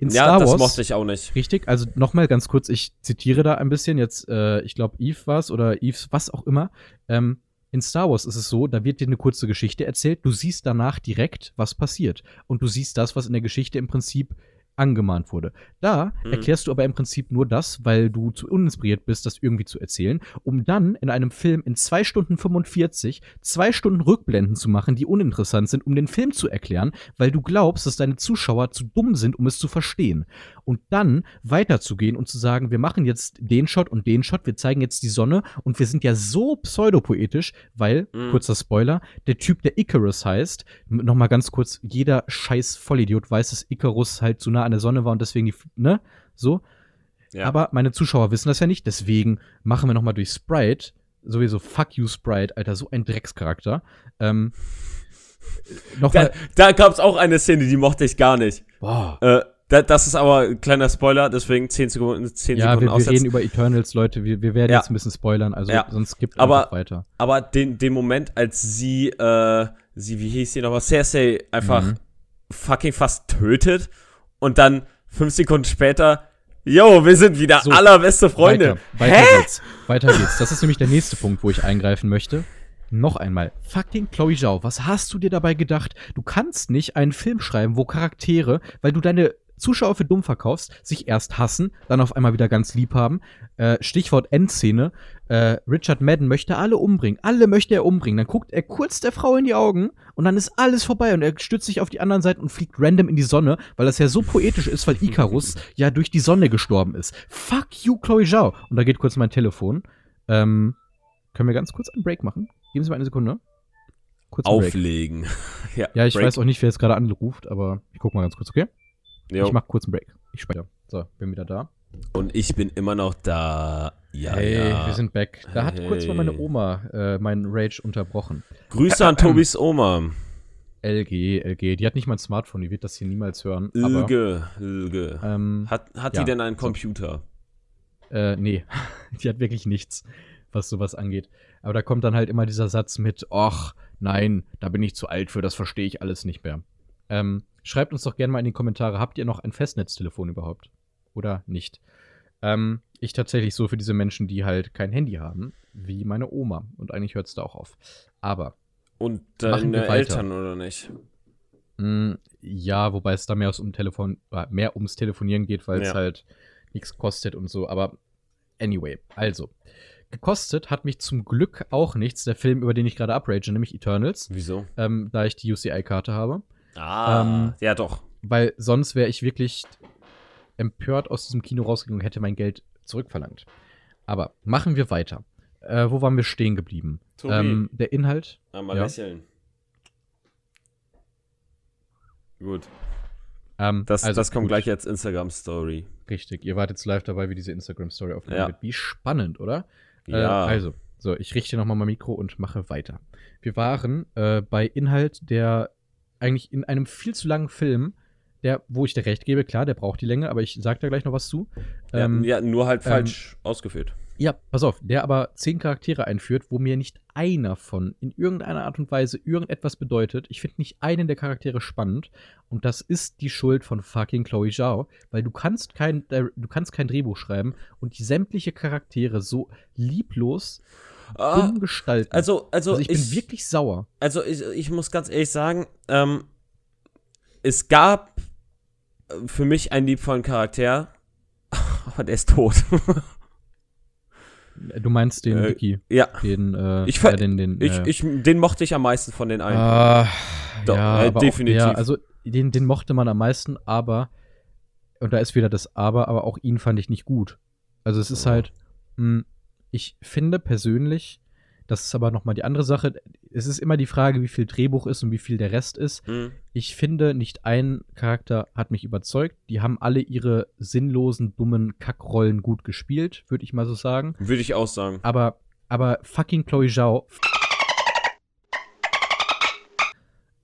In ja, Star das Wars, mochte ich auch nicht. Richtig, also nochmal ganz kurz, ich zitiere da ein bisschen jetzt, äh, ich glaube, Eve war's oder Eves, was auch immer. Ähm, in Star Wars ist es so, da wird dir eine kurze Geschichte erzählt, du siehst danach direkt, was passiert. Und du siehst das, was in der Geschichte im Prinzip angemahnt wurde. Da Mhm. erklärst du aber im Prinzip nur das, weil du zu uninspiriert bist, das irgendwie zu erzählen, um dann in einem Film in zwei Stunden 45 zwei Stunden Rückblenden zu machen, die uninteressant sind, um den Film zu erklären, weil du glaubst, dass deine Zuschauer zu dumm sind, um es zu verstehen. Und dann weiterzugehen und zu sagen, wir machen jetzt den Shot und den Shot, wir zeigen jetzt die Sonne und wir sind ja so pseudopoetisch, weil, Mhm. kurzer Spoiler, der Typ, der Icarus heißt, m- noch mal ganz kurz, jeder scheiß Vollidiot weiß, dass Icarus halt zu nah an der Sonne war und deswegen die, ne, so. Ja. Aber meine Zuschauer wissen das ja nicht, deswegen machen wir noch mal durch Sprite, sowieso fuck you Sprite, Alter, so ein Dreckscharakter. Ähm, noch da mal, da gab es auch eine Szene, die mochte ich gar nicht. boah. Äh, da, das ist aber ein kleiner Spoiler, deswegen 10 Sekunden, 10 Ja, Sekunden wir, wir aussetzen. reden über Eternals, Leute. Wir, wir werden Ja. jetzt ein bisschen spoilern, also Ja. sonst gibt Aber- weiter. Aber den, den Moment, als sie, äh, sie, wie hieß sie nochmal, Cersei einfach Mhm. fucking fast tötet und dann fünf Sekunden später, yo, wir sind wieder So, allerbeste Freunde. Weiter, weiter geht's. Weiter geht's. Das ist nämlich der nächste Punkt, wo ich eingreifen möchte. Noch einmal. Fucking Chloe Zhao, was hast du dir dabei gedacht? Du kannst nicht einen Film schreiben, wo Charaktere, weil du deine Zuschauer für dumm verkaufst, sich erst hassen, dann auf einmal wieder ganz lieb haben. Äh, Stichwort Endszene. Äh, Richard Madden möchte alle umbringen. Alle möchte er umbringen. Dann guckt er kurz der Frau in die Augen und dann ist alles vorbei und er stützt sich auf die anderen Seite und fliegt random in die Sonne, weil das ja so poetisch ist, weil Icarus ja durch die Sonne gestorben ist. Fuck you, Chloe Zhao. Und da geht kurz mein Telefon. Ähm, können wir ganz kurz einen Break machen? Geben Sie mal eine Sekunde. Kurz einen Break. Auflegen. *laughs* ja, Ja, ich Break. weiß auch nicht, wer jetzt gerade anruft, aber ich guck mal ganz kurz, okay? Jo. Ich mach kurz einen Break. Ich speichere. So, bin wieder da. Und ich bin immer noch da. Ja, hey, ja. wir sind back. Da hat kurz mal meine Hey. Oma äh, meinen Rage unterbrochen. Grüße an Tobis Oma. LG, LG. Die hat nicht mal ein Smartphone, die wird das hier niemals hören. Aber, Ilge, Ilge. ähm, Hat, hat ja, die denn einen so. Computer? Äh, nee, *laughs* die hat wirklich nichts, was sowas angeht. Aber da kommt dann halt immer dieser Satz mit, ach, nein, da bin ich zu alt für, das verstehe ich alles nicht mehr. Ähm, schreibt uns doch gerne mal in die Kommentare, habt ihr noch ein Festnetztelefon überhaupt? Oder nicht? Ähm, ich tatsächlich so für diese Menschen, die halt kein Handy haben, wie meine Oma. Und eigentlich hört es da auch auf. Aber, Und Machen wir deine weiter. Eltern oder nicht? mh, ja, wobei es da mehr, um Telefon, äh, mehr ums Telefonieren geht, weil es Ja. halt nichts kostet und so. Aber anyway, also. Gekostet hat mich zum Glück auch nichts, der Film, über den ich gerade uprage, nämlich Eternals, Wieso? ähm, da ich die UCI-Karte habe. Ah, Ähm, ja doch. Weil sonst wäre ich wirklich empört aus diesem Kino rausgegangen und hätte mein Geld zurückverlangt. Aber machen wir weiter. Äh, wo waren wir stehen geblieben? Tobi, Ähm, der Inhalt. einmal ja. lächeln. Gut, Ähm, das, also das kommt gut, gleich als Instagram-Story. Richtig, ihr wartet jetzt live dabei, wie diese Instagram-Story aufgenommen Ja. wird. Wie spannend, oder? Ja. Äh, also, so, ich richte nochmal mein Mikro und mache weiter. Wir waren äh, bei Inhalt, der eigentlich in einem viel zu langen Film, der, wo ich dir recht gebe, klar, der braucht die Länge, aber ich sag da gleich noch was zu. Ähm, ja, ja, nur halt ähm, falsch ausgeführt. Ja, pass auf, der aber zehn Charaktere einführt, wo mir nicht einer von in irgendeiner Art und Weise irgendetwas bedeutet. Ich finde nicht einen der Charaktere spannend und das ist die Schuld von fucking Chloe Zhao, weil du kannst kein äh, du kannst kein Drehbuch schreiben und die sämtliche Charaktere so lieblos Ah, dumm gestalten. also, also, Also ich, bin wirklich sauer. Also ich, ich muss ganz ehrlich sagen, ähm, es gab für mich einen liebvollen Charakter, *laughs* aber der ist tot. Du meinst den Äh, Vicky, ja, den äh, Ich äh, den den ich, äh, ich, den mochte ich am meisten von den allen. Ah, Doch, ja, äh, definitiv. Auch, ja, also den, den mochte man am meisten, aber, und da ist wieder das Aber, aber auch ihn fand ich nicht gut. Also es ist Ja. halt, mh, ich finde persönlich, das ist aber nochmal die andere Sache, es ist immer die Frage, wie viel Drehbuch ist und wie viel der Rest ist. Hm. Ich finde, nicht ein Charakter hat mich überzeugt. Die haben alle ihre sinnlosen, dummen Kackrollen gut gespielt, würde ich mal so sagen. Würde ich auch sagen. Aber, aber fucking Chloe Zhao.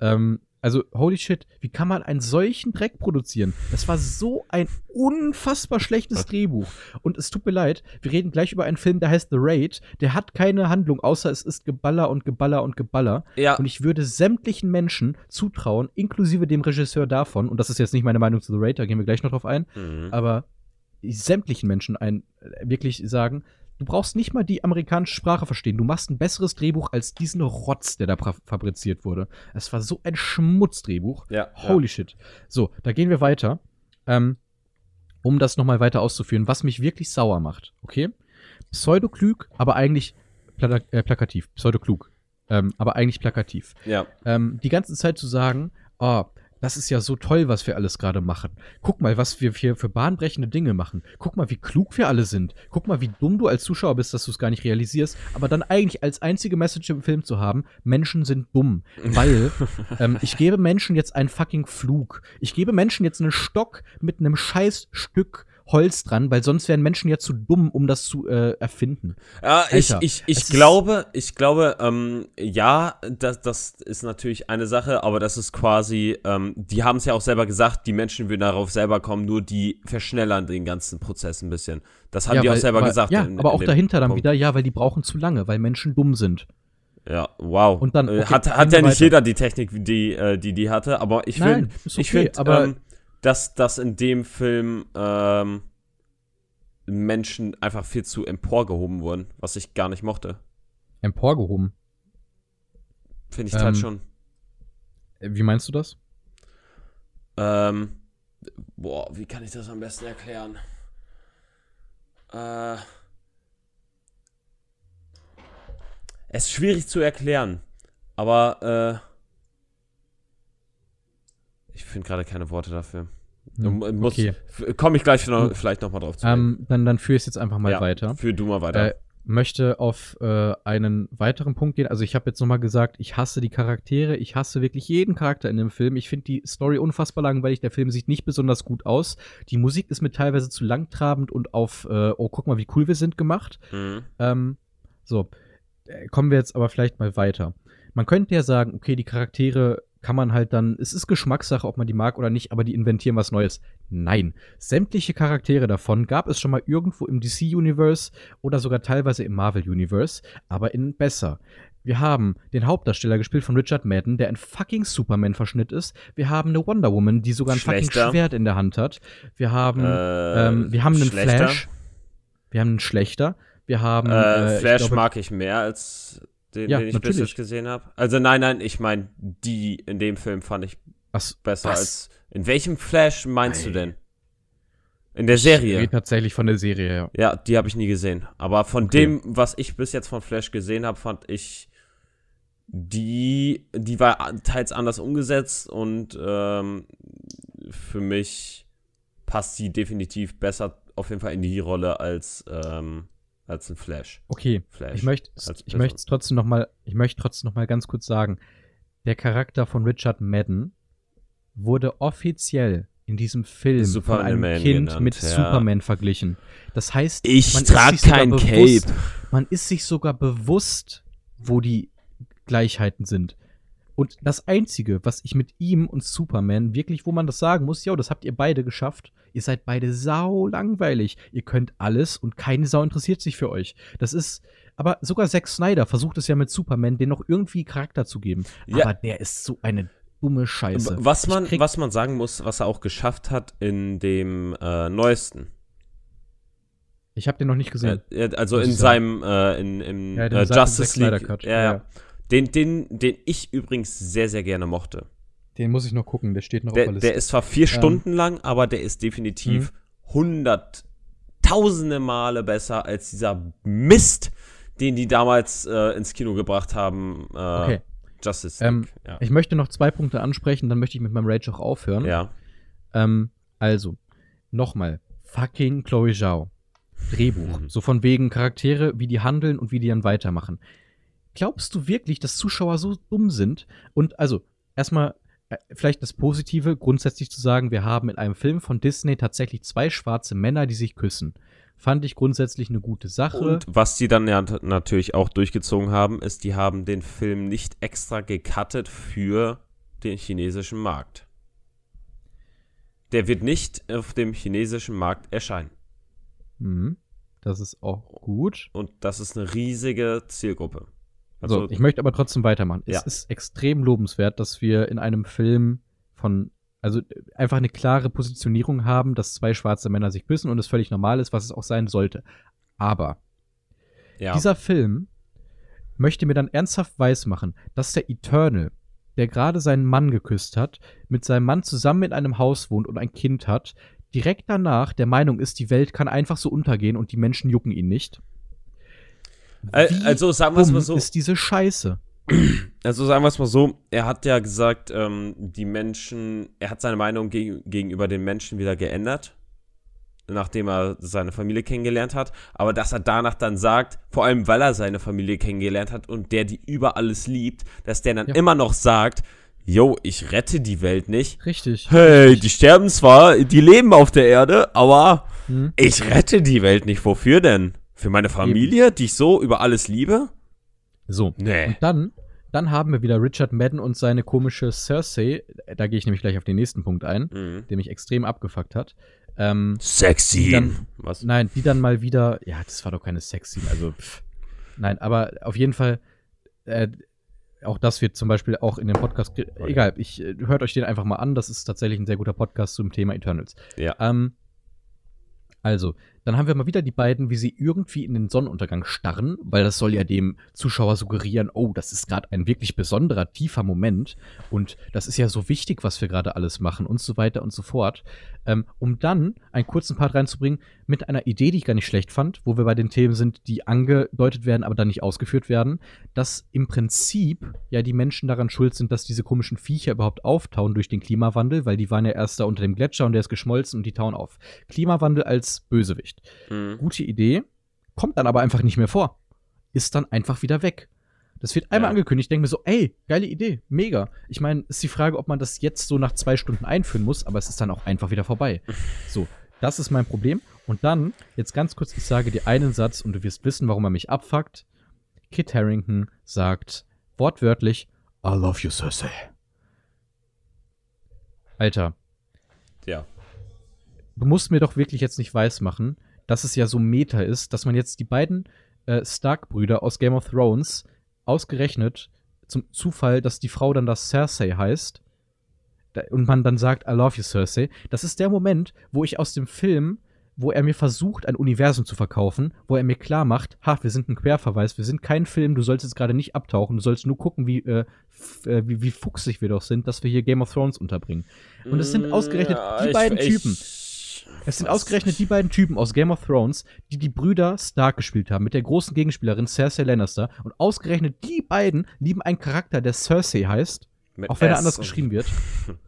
Ähm, also, holy shit, wie kann man einen solchen Dreck produzieren? Das war so ein unfassbar schlechtes Drehbuch. Und es tut mir leid, wir reden gleich über einen Film, der heißt The Raid. Der hat keine Handlung, außer es ist Geballer und Geballer und Geballer. Ja, Und ich würde sämtlichen Menschen zutrauen, inklusive dem Regisseur davon, und das ist jetzt nicht meine Meinung zu The Raid, da gehen wir gleich noch drauf ein, mhm. aber sämtlichen Menschen ein, äh, wirklich sagen, Du brauchst nicht mal die amerikanische Sprache verstehen. Du machst ein besseres Drehbuch als diesen Rotz, der da fabriziert wurde. Es war so ein Schmutzdrehbuch. Ja. Holy ja. shit. So, da gehen wir weiter. Ähm, um das nochmal weiter auszuführen, was mich wirklich sauer macht, okay? Pseudoklug, aber eigentlich pla äh, plakativ. Pseudoklug. Ähm, aber eigentlich plakativ. Ja. Ähm, die ganze Zeit zu sagen, oh, das ist ja so toll, was wir alles gerade machen. Guck mal, was wir hier für bahnbrechende Dinge machen. Guck mal, wie klug wir alle sind. Guck mal, wie dumm du als Zuschauer bist, dass du es gar nicht realisierst. Aber dann eigentlich als einzige Message im Film zu haben, Menschen sind dumm. Weil *laughs* ähm, ich gebe Menschen jetzt einen fucking Flug. Ich gebe Menschen jetzt einen Stock mit einem scheiß Stück Holz dran, weil sonst wären Menschen ja zu dumm, um das zu äh, erfinden. Ja, ich, Alter, ich, ich ist- glaube, ich glaube, ähm, ja, das, das ist natürlich eine Sache, aber das ist quasi, ähm, die haben es ja auch selber gesagt, die Menschen würden darauf selber kommen, nur die verschnellern den ganzen Prozess ein bisschen. Das haben ja, die auch weil- selber weil, gesagt. Ja, in- aber in auch dahinter dann Punkt. wieder, ja, weil die brauchen zu lange, weil Menschen dumm sind. Ja, wow. Und dann, Äh, okay, hat, hat ja nicht weiter. jeder die Technik, die äh, die, die hatte, aber ich finde, ist ich okay, finde, aber- ähm, dass, dass in dem Film ähm, Menschen einfach viel zu emporgehoben wurden, was ich gar nicht mochte. Emporgehoben. Finde ich Ähm, halt schon. Wie meinst du das? Ähm, boah, wie kann ich das am besten erklären? Äh, es ist schwierig zu erklären, aber äh, ich finde gerade keine Worte dafür. Hm, muss, okay. Komme ich gleich noch, Hm. vielleicht nochmal drauf zu. Ähm, dann, dann führe ich es jetzt einfach mal Ja, weiter. Führ du mal weiter. Äh, möchte auf äh, einen weiteren Punkt gehen. Also ich habe jetzt nochmal gesagt, ich hasse die Charaktere, ich hasse wirklich jeden Charakter in dem Film. Ich finde die Story unfassbar langweilig, der Film sieht nicht besonders gut aus. Die Musik ist mir teilweise zu langtrabend und auf, äh, oh, guck mal, wie cool wir sind gemacht. Mhm. Ähm, so, äh, kommen wir jetzt aber vielleicht mal weiter. Man könnte ja sagen, okay, die Charaktere kann man halt dann, es ist Geschmackssache, ob man die mag oder nicht, aber die inventieren was Neues. Nein, sämtliche Charaktere davon gab es schon mal irgendwo im DC-Universe oder sogar teilweise im Marvel-Universe, aber in besser. Wir haben den Hauptdarsteller gespielt von Richard Madden, der ein fucking Superman-Verschnitt ist. Wir haben eine Wonder Woman, die sogar ein fucking Schlechter. Schwert in der Hand hat. Wir haben, Äh, ähm, wir haben einen schlechter. Flash. Wir haben einen Schlechter. Wir haben Äh, ich Flash glaube, mag ich mehr als den, Ja, den ich bis natürlich. jetzt gesehen habe. Also nein, nein, ich meine, die in dem Film fand ich Was, besser was? als. In welchem Flash meinst du Ey. denn? In der Ich Serie. tatsächlich von der Serie, ja. Ja, die habe ich nie gesehen. Aber von Okay. dem, was ich bis jetzt von Flash gesehen habe, fand ich die, die war teils anders umgesetzt und ähm, für mich passt sie definitiv besser auf jeden Fall in die Rolle als, ähm, als ein Flash. Okay, Flash. ich möchte ich möchte es trotzdem noch mal ich möchte trotzdem noch mal ganz kurz sagen, der Charakter von Richard Madden wurde offiziell in diesem Film Superman von einem Kind genannt, mit ja. Superman verglichen. Das heißt, Ich man ist trag sich sogar kein bewusst- Cape. Man ist sich sogar bewusst, wo die Gleichheiten sind. Und das Einzige, was ich mit ihm und Superman wirklich, wo man das sagen muss, ja, das habt ihr beide geschafft. Ihr seid beide sau langweilig. Ihr könnt alles und keine Sau interessiert sich für euch. Das ist, aber sogar Zack Snyder versucht es ja mit Superman, den noch irgendwie Charakter zu geben. Ja. Aber der ist so eine dumme Scheiße. Was man, was man sagen muss, was er auch geschafft hat in dem äh, neuesten. Ich habe den noch nicht gesehen. Äh, äh, also in seinem äh, in, im Ja, äh, Justice League. Cut, Ja, ja. Den, den, den ich übrigens sehr, sehr gerne mochte. Den muss ich noch gucken, der steht noch Der, der ist zwar vier Ähm. Stunden lang, aber der ist definitiv hunderttausende Male besser als dieser Mist, den die damals äh, ins Kino gebracht haben. Äh, Okay. Justice Ähm, ja. Ich möchte noch zwei Punkte ansprechen, dann möchte ich mit meinem Rage auch aufhören. ja. Ähm, also, nochmal. Fucking Chloe Zhao. Drehbuch. Mhm. So von wegen Charaktere, wie die handeln und wie die dann weitermachen. Glaubst du wirklich, dass Zuschauer so dumm sind? Und also, erstmal, äh, vielleicht das Positive, grundsätzlich zu sagen, wir haben in einem Film von Disney tatsächlich zwei schwarze Männer, die sich küssen. Fand ich grundsätzlich eine gute Sache. Und was die dann ja natürlich auch durchgezogen haben, ist, die haben den Film nicht extra gecuttet für den chinesischen Markt. Der wird nicht auf dem chinesischen Markt erscheinen. Mhm. Das ist auch gut. Und das ist eine riesige Zielgruppe. Also, Also, ich möchte aber trotzdem weitermachen. Ja. Es ist extrem lobenswert, dass wir in einem Film von, also einfach eine klare Positionierung haben, dass zwei schwarze Männer sich küssen und es völlig normal ist, was es auch sein sollte. Aber Ja. Dieser Film möchte mir dann ernsthaft weismachen, dass der Eternal, der gerade seinen Mann geküsst hat, mit seinem Mann zusammen in einem Haus wohnt und ein Kind hat, direkt danach der Meinung ist, die Welt kann einfach so untergehen und die Menschen jucken ihn nicht. Al- Wie also sagen wir es mal so. ist diese Scheiße. *clears throat* Also sagen wir es mal so, er hat ja gesagt, ähm, die Menschen, er hat seine Meinung geg gegenüber den Menschen wieder geändert, nachdem er seine Familie kennengelernt hat. Aber dass er danach dann sagt, vor allem weil er seine Familie kennengelernt hat und der die über alles liebt, dass der dann Ja. immer noch sagt, yo, ich rette die Welt nicht. Richtig. Hey, die sterben zwar, die leben auf der Erde, aber Hm? ich rette die Welt nicht. Wofür denn? Für meine Familie, die ich so über alles liebe? So. Nee. Und dann, dann haben wir wieder Richard Madden und seine komische Cersei. Da gehe ich nämlich gleich auf den nächsten Punkt ein, Mhm. der mich extrem abgefuckt hat. Ähm, Sexy. Dann- Was? Nein, die dann mal wieder, ja, das war doch keine sexy, also pff. nein, aber auf jeden Fall, äh, auch das wird zum Beispiel auch in dem Podcast, egal, ich äh, hört euch den einfach mal an, das ist tatsächlich ein sehr guter Podcast zum Thema Eternals. Ja. Ähm, also, dann haben wir mal wieder die beiden, wie sie irgendwie in den Sonnenuntergang starren, weil das soll ja dem Zuschauer suggerieren, oh, das ist gerade ein wirklich besonderer, tiefer Moment und das ist ja so wichtig, was wir gerade alles machen und so weiter und so fort. Ähm, um dann einen kurzen Part reinzubringen mit einer Idee, die ich gar nicht schlecht fand, wo wir bei den Themen sind, die angedeutet werden, aber dann nicht ausgeführt werden, dass im Prinzip ja die Menschen daran schuld sind, dass diese komischen Viecher überhaupt auftauen durch den Klimawandel, weil die waren ja erst da unter dem Gletscher und der ist geschmolzen und die tauen auf. Klimawandel als Bösewicht. Mhm. Gute Idee, kommt dann aber einfach nicht mehr vor. Ist dann einfach wieder weg. Das wird einmal Ja. angekündigt, ich denke mir so, ey, geile Idee, mega. Ich meine, ist die Frage, ob man das jetzt so nach zwei Stunden einführen muss, aber es ist dann auch einfach wieder vorbei. *laughs* So, das ist mein Problem. Und dann, jetzt ganz kurz, ich sage dir einen Satz und du wirst wissen, warum er mich abfuckt. Kit Harrington sagt wortwörtlich, I love you, Cersei. Alter, Ja. du musst mir doch wirklich jetzt nicht weismachen, dass es ja so Meta ist, dass man jetzt die beiden äh, Stark-Brüder aus Game of Thrones ausgerechnet zum Zufall, dass die Frau dann das Cersei heißt und man dann sagt, I love you, Cersei. Das ist der Moment, wo ich aus dem Film, wo er mir versucht, ein Universum zu verkaufen, wo er mir klar macht, ha, wir sind ein Querverweis, wir sind kein Film, du sollst jetzt gerade nicht abtauchen, du sollst nur gucken, wie, äh, äh, wie, wie fuchsig wir doch sind, dass wir hier Game of Thrones unterbringen. Und es sind ausgerechnet die beiden Typen. Es sind ausgerechnet die beiden Typen aus Game of Thrones, die die Brüder Stark gespielt haben, mit der großen Gegenspielerin Cersei Lannister. Und ausgerechnet die beiden lieben einen Charakter, der Cersei heißt, Mit auch wenn er S anders und- geschrieben wird. *laughs*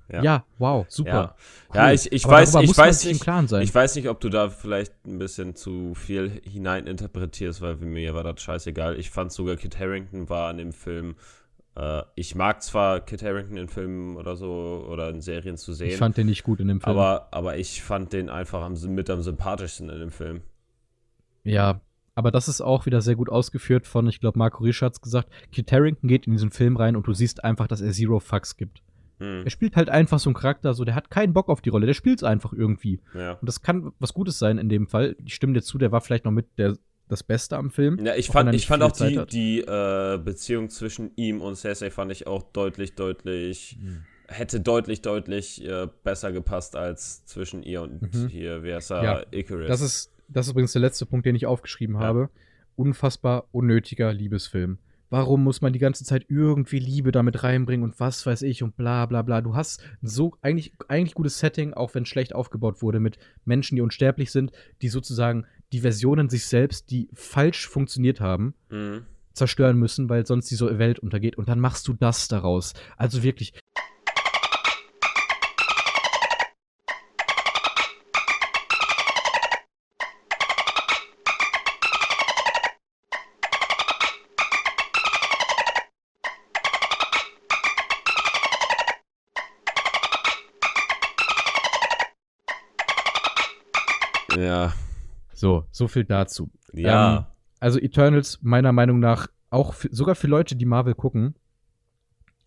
Ja. Ja, wow, super. Ja, ja ich, ich weiß, ich weiß nicht, ich weiß nicht, ob du da vielleicht ein bisschen zu viel hineininterpretierst, weil mir war das scheißegal. Ich fand sogar Kit Harrington war in dem Film. Äh, ich mag zwar Kit Harrington in Filmen oder so oder in Serien zu sehen, ich fand den nicht gut in dem Film. aber, aber ich fand den einfach am, mit am sympathischsten in dem Film. ja, aber das ist auch wieder sehr gut ausgeführt von, ich glaube, Marco Risch hat's gesagt, Kit Harrington geht in diesen Film rein und du siehst einfach, dass er Zero Fucks gibt. Hm, Er spielt halt einfach so einen Charakter, so der hat keinen Bock auf die Rolle, der spielt's einfach irgendwie. ja. Und das kann was Gutes sein in dem Fall. Ich stimme dir zu, der war vielleicht noch mit der, das Beste am Film. Ja, ich fand, ich fand auch Zeit die, hat. die äh, Beziehung zwischen ihm und Cersei fand ich auch deutlich, deutlich, hätte deutlich, deutlich äh, besser gepasst als zwischen ihr und Mhm. hier, wer ist er, Ja, Icarus. Das ist, das ist übrigens der letzte Punkt, den ich aufgeschrieben Ja. habe. Unfassbar unnötiger Liebesfilm. Warum muss man die ganze Zeit irgendwie Liebe damit reinbringen und was weiß ich und bla bla bla. Du hast ein so eigentlich, eigentlich gutes Setting, auch wenn schlecht aufgebaut wurde, mit Menschen, die unsterblich sind, die sozusagen die Versionen sich selbst, die falsch funktioniert haben, Mhm. zerstören müssen, weil sonst diese Welt untergeht. Und dann machst du das daraus. Also wirklich. Ja. So, so viel dazu. Ja. Also Eternals meiner Meinung nach auch für, sogar für Leute, die Marvel gucken,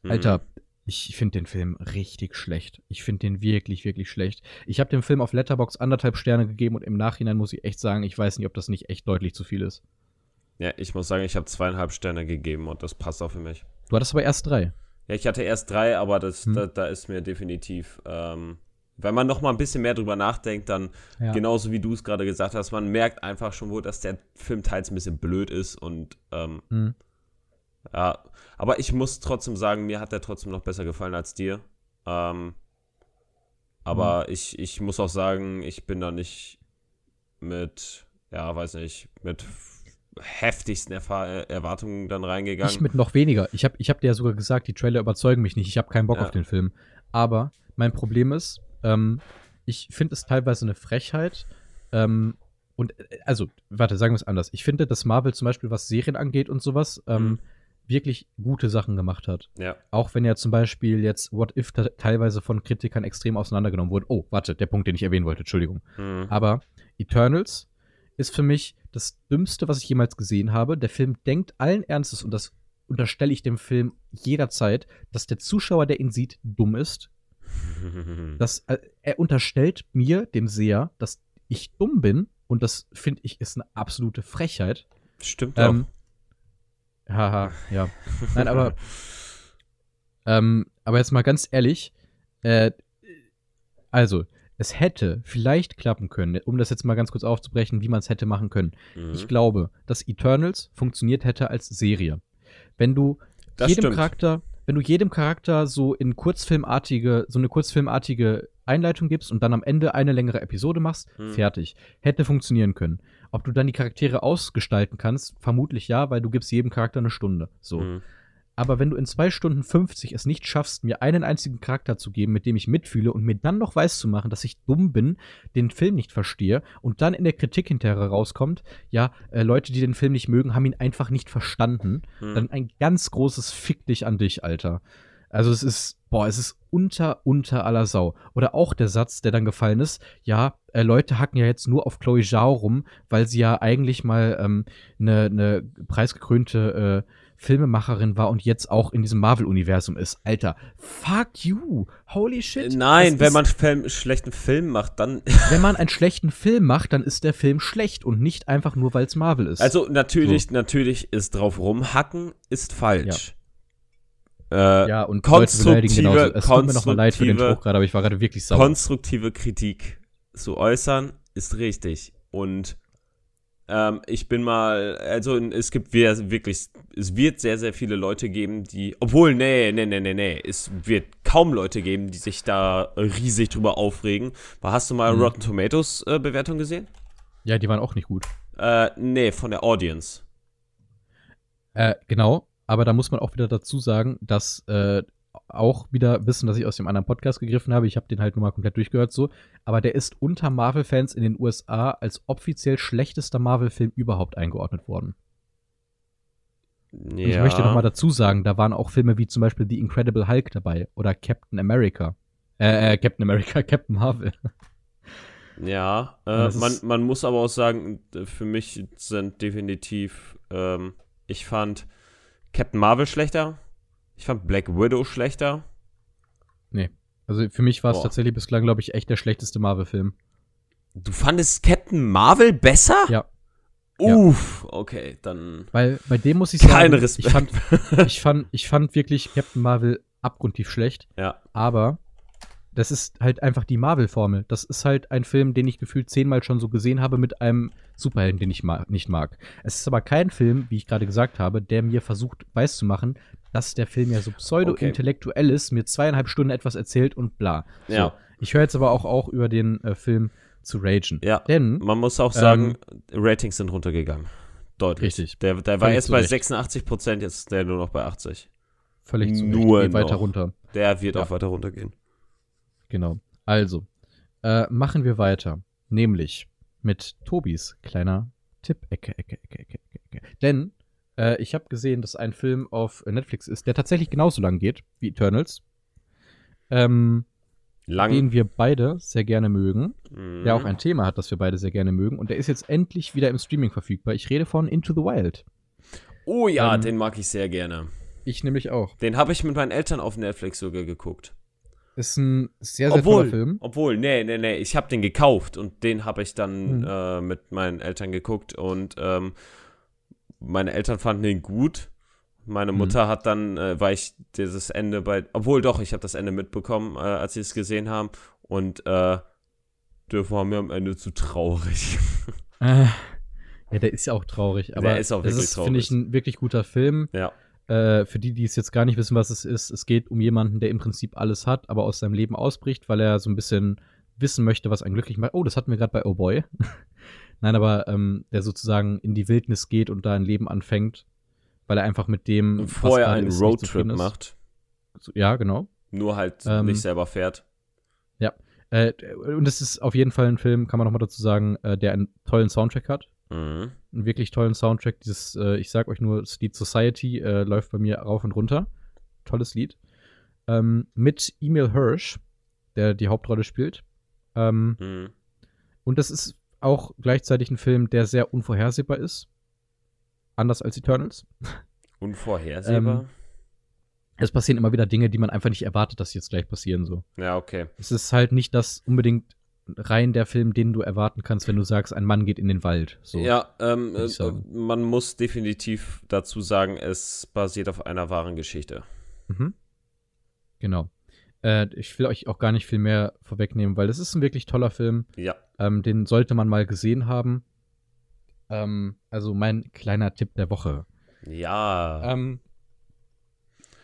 Mhm. Alter, ich finde den Film richtig schlecht. Ich finde den wirklich, wirklich schlecht. Ich habe dem Film auf Letterbox anderthalb Sterne gegeben und im Nachhinein muss ich echt sagen, ich weiß nicht, ob das nicht echt deutlich zu viel ist. Ja, ich muss sagen, ich habe zweieinhalb Sterne gegeben und das passt auch für mich. Du hattest aber erst drei. Ja, ich hatte erst drei, aber das, Hm. da, da ist mir definitiv ähm, wenn man noch mal ein bisschen mehr drüber nachdenkt, dann Ja. genauso wie du es gerade gesagt hast, man merkt einfach schon wohl, dass der Film teils ein bisschen blöd ist und ähm, Hm. ja, aber ich muss trotzdem sagen, mir hat der trotzdem noch besser gefallen als dir. Ähm, aber Mhm. ich, ich muss auch sagen, ich bin da nicht mit, ja, weiß nicht, mit heftigsten Erfa Erwartungen dann reingegangen. Ich mit noch weniger. Ich habe ich hab dir ja sogar gesagt, die Trailer überzeugen mich nicht. Ich habe keinen Bock Ja. auf den Film. Aber mein Problem ist, ähm, ich finde es teilweise eine Frechheit. Ähm, und äh, also, warte, sagen wir es anders. Ich finde, dass Marvel zum Beispiel, was Serien angeht und sowas, ähm, Mhm. wirklich gute Sachen gemacht hat. ja, Auch wenn ja zum Beispiel jetzt What If te- teilweise von Kritikern extrem auseinandergenommen wurde. Oh, warte, der Punkt, den ich erwähnen wollte, Entschuldigung. hm, Aber Eternals ist für mich das Dümmste, was ich jemals gesehen habe. Der Film denkt allen Ernstes, und das unterstelle ich dem Film jederzeit, dass der Zuschauer, der ihn sieht, dumm ist. *laughs* Dass, äh, er unterstellt mir, dem Seher, dass ich dumm bin. Und das finde ich ist eine absolute Frechheit. stimmt. Ähm, *laughs* haha, ja. *laughs* Nein, aber, ähm, aber jetzt mal ganz ehrlich, äh, also, es hätte vielleicht klappen können, um das jetzt mal ganz kurz aufzubrechen, wie man es hätte machen können. Mhm. Ich glaube, dass Eternals funktioniert hätte als Serie. Wenn du Das jedem stimmt. Charakter, wenn du jedem Charakter so in kurzfilmartige, so eine kurzfilmartige Einleitung gibst und dann am Ende eine längere Episode machst, Hm. fertig. Hätte funktionieren können. Ob du dann die Charaktere ausgestalten kannst, vermutlich ja, weil du gibst jedem Charakter eine Stunde. So. Mhm. Aber wenn du in zwei Stunden 50 es nicht schaffst, mir einen einzigen Charakter zu geben, mit dem ich mitfühle und mir dann noch weiß zu machen, dass ich dumm bin, den Film nicht verstehe und dann in der Kritik hinterher rauskommt, ja, äh, Leute, die den Film nicht mögen, haben ihn einfach nicht verstanden, Mhm. dann ein ganz großes Fick dich an dich, Alter. Also es ist, boah, es ist unter, unter aller Sau. Oder auch der Satz, der dann gefallen ist, ja, äh, Leute hacken ja jetzt nur auf Chloe Zhao rum, weil sie ja eigentlich mal ähm, eine ne preisgekrönte äh, Filmemacherin war und jetzt auch in diesem Marvel-Universum ist. Alter, fuck you. Holy shit. Äh, Nein, wenn man Film, schlechten Film macht, dann. *laughs* wenn man einen schlechten Film macht, dann ist der Film schlecht und nicht einfach nur, weil es Marvel ist. Also natürlich, natürlich ist drauf rumhacken ist falsch. Äh, ja, und konstruktive-. Es tut mir nochmal leid für den Spruch gerade, aber ich war gerade wirklich sauer. konstruktive Kritik zu äußern ist richtig. Und ähm, ich bin mal, also es gibt wir- wirklich, es wird sehr, sehr viele Leute geben, die, obwohl, nee, nee, nee, nee, nee, es wird kaum Leute geben, die sich da riesig drüber aufregen. Aber Hast du mal Mhm. Rotten Tomatoes äh, Bewertung gesehen? Ja, die waren auch nicht gut. Äh, nee, von der Audience. Äh, genau, aber da muss man auch wieder dazu sagen, dass äh, auch wieder wissen, dass ich aus dem anderen Podcast gegriffen habe. Ich habe den halt nur mal komplett durchgehört so. Aber der ist unter Marvel-Fans in den USA als offiziell schlechtester Marvel-Film überhaupt eingeordnet worden. Ja. Ich möchte noch mal dazu sagen, da waren auch Filme wie zum Beispiel The Incredible Hulk dabei oder Captain America. Äh, äh Captain America, *laughs* Captain Marvel. Ja, äh, man, man muss aber auch sagen, für mich sind definitiv, ähm, ich fand Captain Marvel schlechter, ich fand Black Widow schlechter. Also für mich war es tatsächlich bislang, glaube ich, echt der schlechteste Marvel-Film. Du fandest Captain Marvel besser? Ja. Ja. Uff, okay, dann Weil bei dem muss ich sagen, kein ich Respekt. fand, *laughs* ich, fand, ich fand wirklich Captain Marvel abgrundtief schlecht. ja, Aber das ist halt einfach die Marvel-Formel. Das ist halt ein Film, den ich gefühlt zehnmal schon so gesehen habe mit einem Superhelden, den ich ma nicht mag. Es ist aber kein Film, wie ich gerade gesagt habe, der mir versucht weiszumachen, dass der Film ja so pseudo-intellektuell ist, mir zweieinhalb Stunden etwas erzählt und bla. So. Ja. Ich höre jetzt aber auch, auch über den äh, Film zu ragen. ja. Denn Man muss auch sagen, Ratings sind runtergegangen. Deutlich. Ähm, Richtig. Der, der war erst bei Recht. 86 Prozent, jetzt ist der nur noch bei 80. völlig zu Nur geht weiter runter. Der wird Ja. auch weiter runtergehen. Genau. Also, äh, machen wir weiter. Nämlich mit Tobis kleiner Tipp. Ecke, Ecke, Ecke, Ecke, Ecke, Ecke. Denn äh, ich habe gesehen, dass ein Film auf Netflix ist, der tatsächlich genauso lang geht wie Eternals. Ähm, Lang. den wir beide sehr gerne mögen. Mhm. Der auch ein Thema hat, das wir beide sehr gerne mögen. Und der ist jetzt endlich wieder im Streaming verfügbar. Ich rede von Into the Wild. Oh ja, Ähm, den mag ich sehr gerne. Ich nämlich auch. Den habe ich mit meinen Eltern auf Netflix sogar geguckt. Ist ein sehr, sehr obwohl, toller Film. obwohl, nee, nee, nee, ich habe den gekauft und den habe ich dann Hm. äh, mit meinen Eltern geguckt und ähm, meine Eltern fanden den gut. Meine Hm. Mutter hat dann, äh, weil ich dieses Ende bei, obwohl doch, ich habe das Ende mitbekommen, äh, als sie es gesehen haben Und äh, der war mir am Ende zu traurig. *laughs* Äh, ja, der ist ja auch traurig, aber Der ist auch das wirklich ist, finde ich, ein wirklich guter Film. ja. Äh, für die, die es jetzt gar nicht wissen, was es ist, es geht um jemanden, der im Prinzip alles hat, aber aus seinem Leben ausbricht, weil er so ein bisschen wissen möchte, was einen glücklich macht. Oh, das hatten wir gerade bei Oh Boy. *laughs* Nein, aber ähm, der sozusagen in die Wildnis geht und da ein Leben anfängt, weil er einfach mit dem Und vorher einen Roadtrip macht. Ja, genau. Nur halt Ähm, nicht selber fährt. Äh, und es ist auf jeden Fall ein Film, kann man noch mal dazu sagen, äh, der einen tollen Soundtrack hat. Mhm. einen wirklich tollen Soundtrack. Dieses, äh, ich sag euch nur, Lied Society äh, läuft bei mir rauf und runter. Tolles Lied. Ähm, mit Emil Hirsch, der die Hauptrolle spielt. Ähm, Mhm. und das ist auch gleichzeitig ein Film, der sehr unvorhersehbar ist. Anders als Eternals. Unvorhersehbar. Ähm, Es passieren immer wieder Dinge, die man einfach nicht erwartet, dass jetzt gleich passieren. So. ja, okay. Es ist halt nicht das unbedingt rein der Film, den du erwarten kannst, wenn du sagst, ein Mann geht in den Wald. So. Ja, ähm, äh, man muss definitiv dazu sagen, es basiert auf einer wahren Geschichte. Mhm. Genau. Äh, ich will euch auch gar nicht viel mehr vorwegnehmen, weil das ist ein wirklich toller Film. Ja. Ähm, den sollte man mal gesehen haben. Ähm, also mein kleiner Tipp der Woche. Ja. Ähm,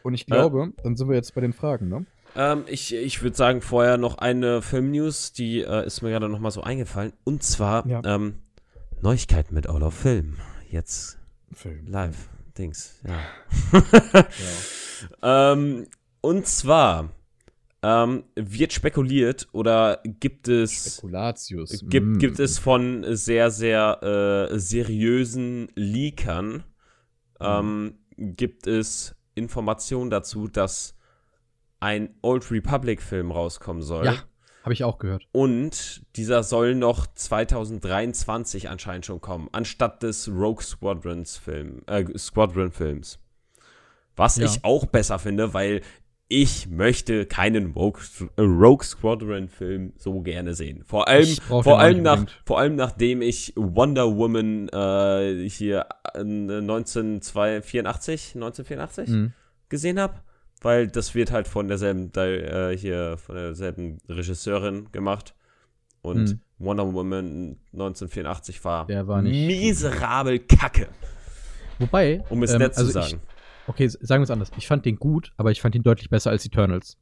und ich glaube, dann sind wir jetzt bei den Fragen, ne? Ähm, ich ich würde sagen, vorher noch eine Film-News, die äh, ist mir gerade noch mal so eingefallen. Und zwar Ja. ähm, Neuigkeiten mit All of Film. Jetzt Film. live. Dings, ja. *laughs* Ja. *laughs* Ähm, und zwar ähm, wird spekuliert oder gibt es Spekulatius. gibt, Mm. gibt es von sehr, sehr äh, seriösen Leakern ähm, gibt es Informationen dazu, dass ein Old Republic-Film rauskommen soll. Ja, habe ich auch gehört. Und dieser soll noch 2023 anscheinend schon kommen, anstatt des Rogue Squadrons Film, äh, Squadron Films. Was Ja. ich auch besser finde, weil ich möchte keinen Rogue, äh, Rogue Squadron Film so gerne sehen. Vor allem, vor allem nach, vor allem nachdem ich Wonder Woman äh, hier äh, 1984, 1984 Mhm. gesehen habe, weil das wird halt von derselben äh, hier von derselben Regisseurin gemacht und Mhm. Wonder Woman 1984 war, Der war miserabel Kacke, Wobei, um es ähm, nett zu also sagen. Ich, okay, sagen wir es anders. Ich fand den gut, aber ich fand ihn deutlich besser als Eternals.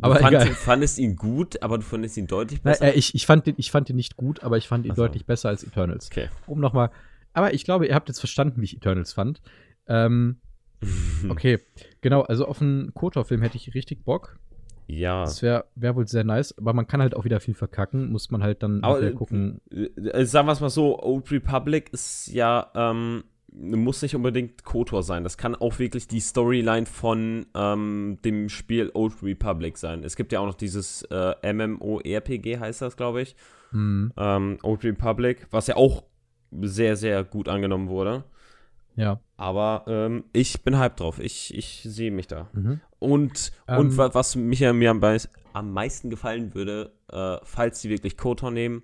aber du fand, egal. fandest ihn gut, aber du fandest ihn deutlich Na, besser. äh, ich, ich, fand den, ich fand den nicht gut, aber ich fand ihn Ach so. deutlich besser als Eternals. okay. Um nochmal. Aber ich glaube, ihr habt jetzt verstanden, wie ich Eternals fand. Ähm, *laughs* okay, genau. Also auf einen Kotor-Film hätte ich richtig Bock. Ja. Das wäre wär wohl sehr nice. Aber man kann halt auch wieder viel verkacken. Muss man halt dann Aber, nachher äh, gucken. Äh, sagen wir es mal so, Old Republic ist ja, ähm, muss nicht unbedingt KOTOR sein. Das kann auch wirklich die Storyline von ähm, dem Spiel Old Republic sein. Es gibt ja auch noch dieses äh, MMORPG, heißt das, glaube ich. Hm, Ähm, Old Republic, was ja auch sehr, sehr gut angenommen wurde. ja. Aber ähm, ich bin hyped drauf. Ich, ich sehe mich da. Mhm. Und, Ähm, und wa- was mich ja mir am, am meisten gefallen würde, äh, falls sie wirklich KOTOR nehmen,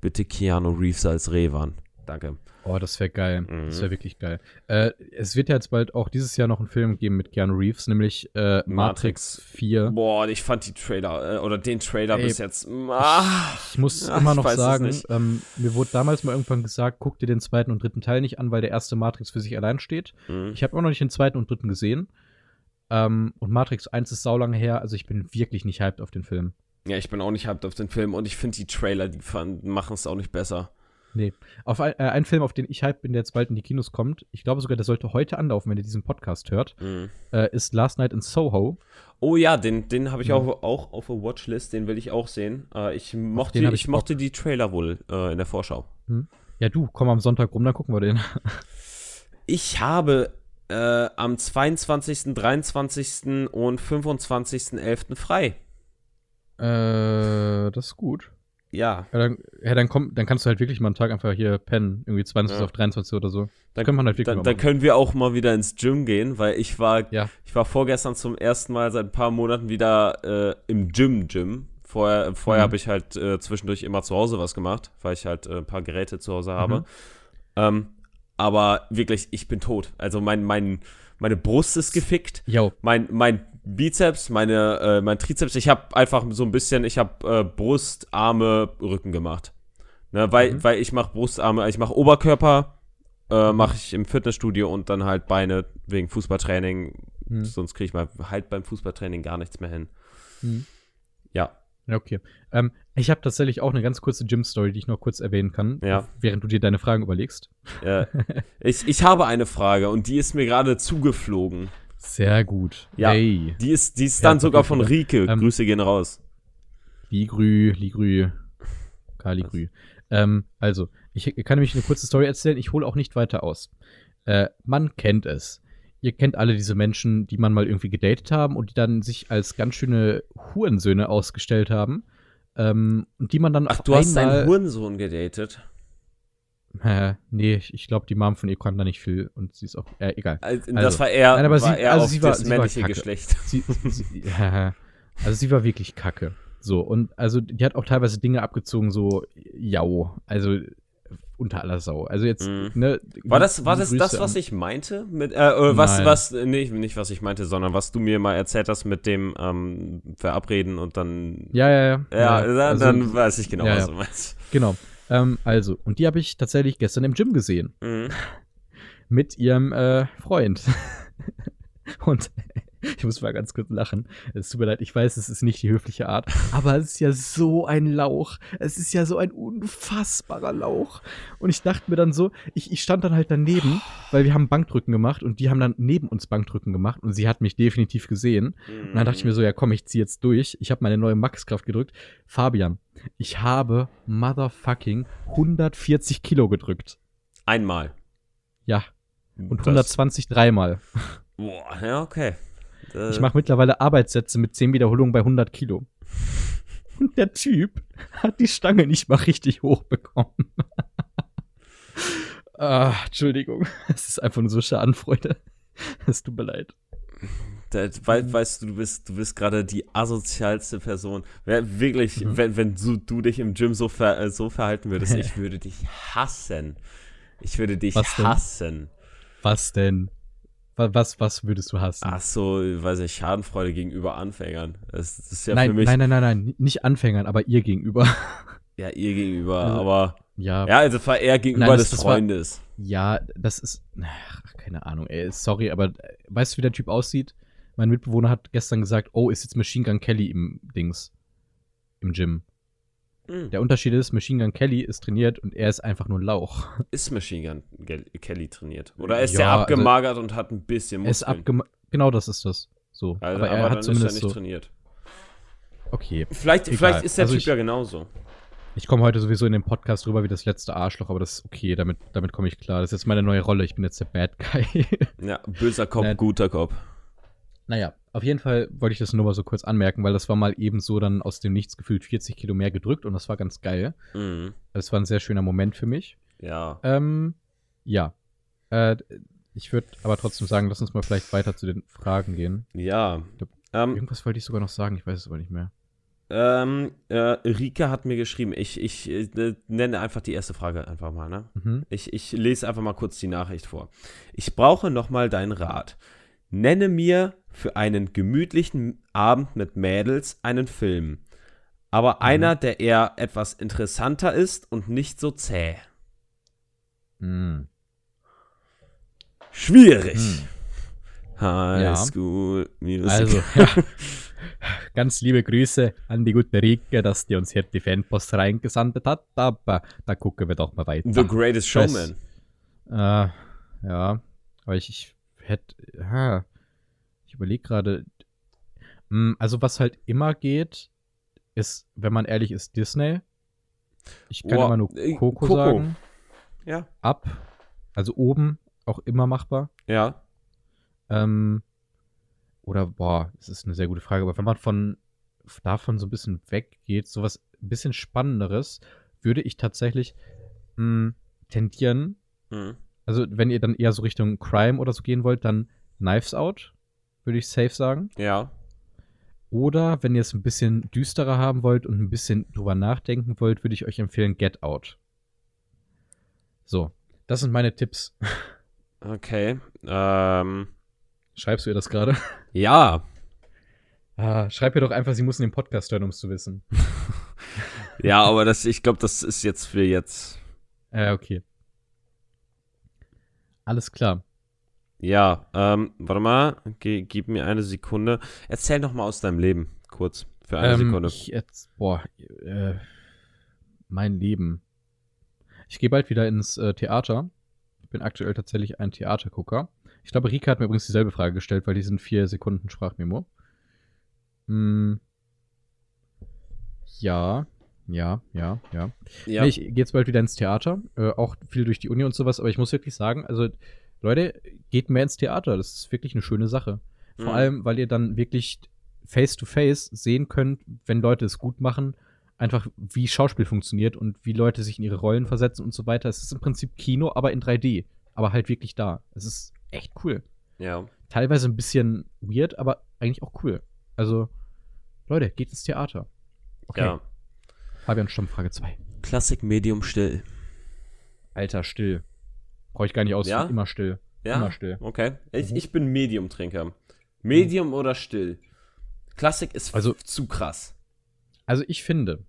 bitte Keanu Reeves als Revan. Danke. Oh, das wäre geil. Das Mhm. wäre wirklich geil. Äh, es wird ja jetzt bald auch dieses Jahr noch einen Film geben mit Keanu Reeves, nämlich äh, Matrix, Matrix. 4. Boah, ich fand die Trailer äh, oder den Trailer Ey, bis jetzt. Ah, Ich muss Ach, immer noch sagen, ähm, mir wurde damals mal irgendwann gesagt, guck dir den zweiten und dritten Teil nicht an, weil der erste Matrix für sich allein steht. Mhm. Ich habe auch noch nicht den zweiten und dritten gesehen. Ähm, und Matrix 1 ist saulange her, also ich bin wirklich nicht hyped auf den Film. ja, ich bin auch nicht hyped auf den Film und ich finde die Trailer, die machen es auch nicht besser. Nee. Auf ein, äh, ein Film, auf den ich hyped bin, der jetzt bald in die Kinos kommt, ich glaube sogar, der sollte heute anlaufen, wenn ihr diesen Podcast hört, Mhm. äh, ist Last Night in Soho. Oh ja, den, den habe ich Mhm. auch, auch auf der Watchlist, den will ich auch sehen. Äh, ich mochte, ich ich mochte die Trailer wohl äh, in der Vorschau. Ja, du, komm am Sonntag rum, dann gucken wir den. *laughs* Ich habe äh, am 22., 23. und 25.11. frei. äh, das ist gut. Ja, Ja, dann, ja, dann, komm, dann kannst du halt wirklich mal einen Tag einfach hier pennen, irgendwie 20 Ja. auf 23 oder so. dann, Kann man halt wirklich dann, mal dann können wir auch mal wieder ins Gym gehen, weil ich war, Ja. ich war vorgestern zum ersten Mal seit ein paar Monaten wieder äh, im Gym-Gym. Vorher, vorher Mhm. habe ich halt äh, zwischendurch immer zu Hause was gemacht, weil ich halt äh, ein paar Geräte zu Hause habe. Mhm. Ähm, aber wirklich, ich bin tot. Also mein, mein, meine Brust ist gefickt. Mein, mein Bizeps, meine, äh, mein Trizeps. Ich habe einfach so ein bisschen, ich habe äh, Brust, Arme, Rücken gemacht. Ne, weil, Mhm. weil ich mache Brust, Arme, ich mache Oberkörper, äh, mache ich im Fitnessstudio und dann halt Beine wegen Fußballtraining. Hm. Sonst kriege ich mal halt beim Fußballtraining gar nichts mehr hin. Hm. Ja. Ja, okay. Ähm, ich habe tatsächlich auch eine ganz kurze Gym-Story, die ich noch kurz erwähnen kann, Ja. während du dir deine Fragen überlegst. Äh, ich, ich habe eine Frage und die ist mir gerade zugeflogen. Sehr gut. Ja. Hey. Die ist, die ist Ja, dann sogar von. Rike. Ähm, Grüße gehen raus. Ligrü, Ligrü, Kaligrü. Ähm, also, ich kann nämlich eine kurze Story erzählen. Ich hole auch nicht weiter aus. Äh, man kennt es. Ihr kennt alle diese Menschen, die man mal irgendwie gedatet haben und die dann sich als ganz schöne Hurensöhne ausgestellt haben. Ähm, und die man dann Ach, du hast deinen Hurensohn gedatet. Äh, nee, ich, glaube, die Mom von ihr kann da nicht viel und sie ist auch, äh, egal. Also, Also, das war eher, nein, aber war sie- eher also sie war- das sie war männliche kacke. Geschlecht. sie, sie, *laughs* ja, also sie war wirklich kacke. So, und also die hat auch teilweise Dinge abgezogen, so jau, also unter aller Sau. Also jetzt, Mhm. ne? War das, war das Grüße das, was ich meinte? Mit, äh, äh, was, Nein. was, nee, nicht was ich meinte, sondern was du mir mal erzählt hast mit dem ähm, Verabreden und dann. Ja, ja, ja. Ja, dann, also, dann weiß ich genau, ja, was ja. du meinst. Genau. Ähm, also, und die habe ich tatsächlich gestern im Gym gesehen. Mhm. *laughs* Mit ihrem äh, Freund. *laughs* und *laughs* ich muss mal ganz kurz lachen. Es tut mir leid, ich weiß, es ist nicht die höfliche Art, aber es ist ja so ein Lauch. Es ist ja so ein unfassbarer Lauch. Und ich dachte mir dann so, ich, ich stand dann halt daneben, weil wir haben Bankdrücken gemacht und die haben dann neben uns Bankdrücken gemacht und sie hat mich definitiv gesehen. Und dann dachte ich mir so, ja komm, ich zieh jetzt durch. Ich habe meine neue Maxkraft gedrückt. Fabian, ich habe motherfucking 140 Kilo gedrückt. Einmal. Ja, und Das- 120 dreimal. Boah, ja, okay. Äh, Ich mache mittlerweile Arbeitssätze mit 10 Wiederholungen bei 100 Kilo. Und der Typ hat die Stange nicht mal richtig hochbekommen. *laughs* ah, Entschuldigung. Es ist einfach nur so Schadenfreude. Es tut mir leid. Da, wei- weißt du, du bist, du bist gerade die asozialste Person. Wirklich, Mhm. wenn, wenn du, du dich im Gym so, ver, äh, so verhalten würdest, *laughs* ich würde dich hassen. Ich würde dich Was hassen. Was denn? Wa- Was, was würdest du hassen? Ach so, weiß ich, Schadenfreude gegenüber Anfängern. Das, das ist ja nein, für mich, nein, nein, nein, nein. Nicht Anfängern, aber ihr gegenüber. ja, ihr gegenüber, Also, aber, Ja, ja, also war eher gegenüber Nein, das- des das war- Freundes. Ja, das ist. Ach, keine Ahnung, ey. Sorry, aber äh, weißt du, wie der Typ aussieht? Mein Mitbewohner hat gestern gesagt, oh, ist jetzt Machine Gun Kelly im Dings. Im Gym. Hm. Der Unterschied ist, Machine Gun Kelly ist trainiert und er ist einfach nur ein Lauch. *laughs* Ist Machine Gun Gel- Kelly trainiert? Oder ist Ja, er also- abgemagert und hat ein bisschen ist Muskeln? abgema Genau das ist das. So. Also, aber er hat dann ist er zumindest nicht so. trainiert. Okay. Vielleicht, Egal. vielleicht ist der Also Typ ich- ja genauso. Ich komme heute sowieso in den Podcast rüber wie das letzte Arschloch, aber das ist okay, damit, damit komme ich klar. Das ist jetzt meine neue Rolle. Ich bin jetzt der Bad Guy. Ja, böser Kopf, *laughs* guter Kopf. Naja, auf jeden Fall wollte ich das nur mal so kurz anmerken, weil das war mal eben so dann aus dem Nichts gefühlt 40 Kilo mehr gedrückt und das war ganz geil. Mhm. Das war ein sehr schöner Moment für mich. Ja. Ähm, ja. Äh, ich würde aber trotzdem sagen, lass uns mal vielleicht weiter zu den Fragen gehen. Ja. Ähm, Irgendwas wollte ich sogar noch sagen, ich weiß es aber nicht mehr. ähm, äh, Rika hat mir geschrieben, ich, ich äh, nenne einfach die erste Frage einfach mal, ne? Mhm. Ich, ich lese einfach mal kurz die Nachricht vor. Ich brauche nochmal deinen Rat. Nenne mir für einen gemütlichen Abend mit Mädels einen Film. Aber einer, der eher etwas interessanter ist und nicht so zäh. Mhm. Schwierig. Hm. High Ja. School Music. Also, ja. *laughs* Ganz liebe Grüße an die gute Rike, dass die uns hier die Fanpost reingesandt hat, aber da gucken wir doch mal weiter. The Greatest. Showman. Äh, ja, aber ich, ich hätte, ja, ich überlege gerade, Mm, also was halt immer geht, ist, wenn man ehrlich ist, Disney. Ich kann Boah, immer nur äh, Coco, Coco. sagen. Ja. Ab, also oben, auch immer machbar. Ja. Ähm, oder, boah, das ist eine sehr gute Frage, aber wenn man von davon so ein bisschen weggeht, sowas ein bisschen Spannenderes, würde ich tatsächlich mh, tendieren, Mhm. Also wenn ihr dann eher so Richtung Crime oder so gehen wollt, dann Knives Out, würde ich safe sagen. Ja. Oder wenn ihr es ein bisschen düsterer haben wollt und ein bisschen drüber nachdenken wollt, würde ich euch empfehlen Get Out. So, das sind meine Tipps. Okay. Ähm, Schreibst du ihr das gerade? ja. Ah, schreib ihr doch einfach, sie muss in den Podcast hören, um es zu wissen. *laughs* ja, aber das, ich glaube, das ist jetzt für jetzt. Äh, okay. Alles klar. Ja, ähm, warte mal, Ge gib mir eine Sekunde. Erzähl noch mal aus deinem Leben, kurz, für eine ähm, Sekunde. Ich jetzt, boah, äh, mein Leben. Ich gehe bald wieder ins äh, Theater. Ich bin aktuell tatsächlich ein Theatergucker. Ich glaube, Rika hat mir übrigens dieselbe Frage gestellt, weil die sind vier Sekunden Sprachmemo. Hm. Ja, ja, ja, ja. ja. Nee, ich gehe jetzt bald wieder ins Theater. Äh, auch viel durch die Uni und sowas, aber ich muss wirklich sagen, also Leute, geht mehr ins Theater. Das ist wirklich eine schöne Sache. Vor Mhm. allem, weil ihr dann wirklich face to face sehen könnt, wenn Leute es gut machen, einfach wie Schauspiel funktioniert und wie Leute sich in ihre Rollen versetzen und so weiter. Es ist im Prinzip Kino, aber in 3D. Aber halt wirklich da. Es ist echt cool. ja. Teilweise ein bisschen weird, aber eigentlich auch cool. Also, Leute, geht ins Theater. Okay. Ja. Fabian Stamm, Frage 2. Klassik Medium still. Alter, still. Brauche ich gar nicht aus. Ja? Immer still. Ja. Immer still. Okay. Ich, Mhm. ich bin Medium-Trinker. Medium oder still? Klassik ist Also- zu krass. Also ich finde,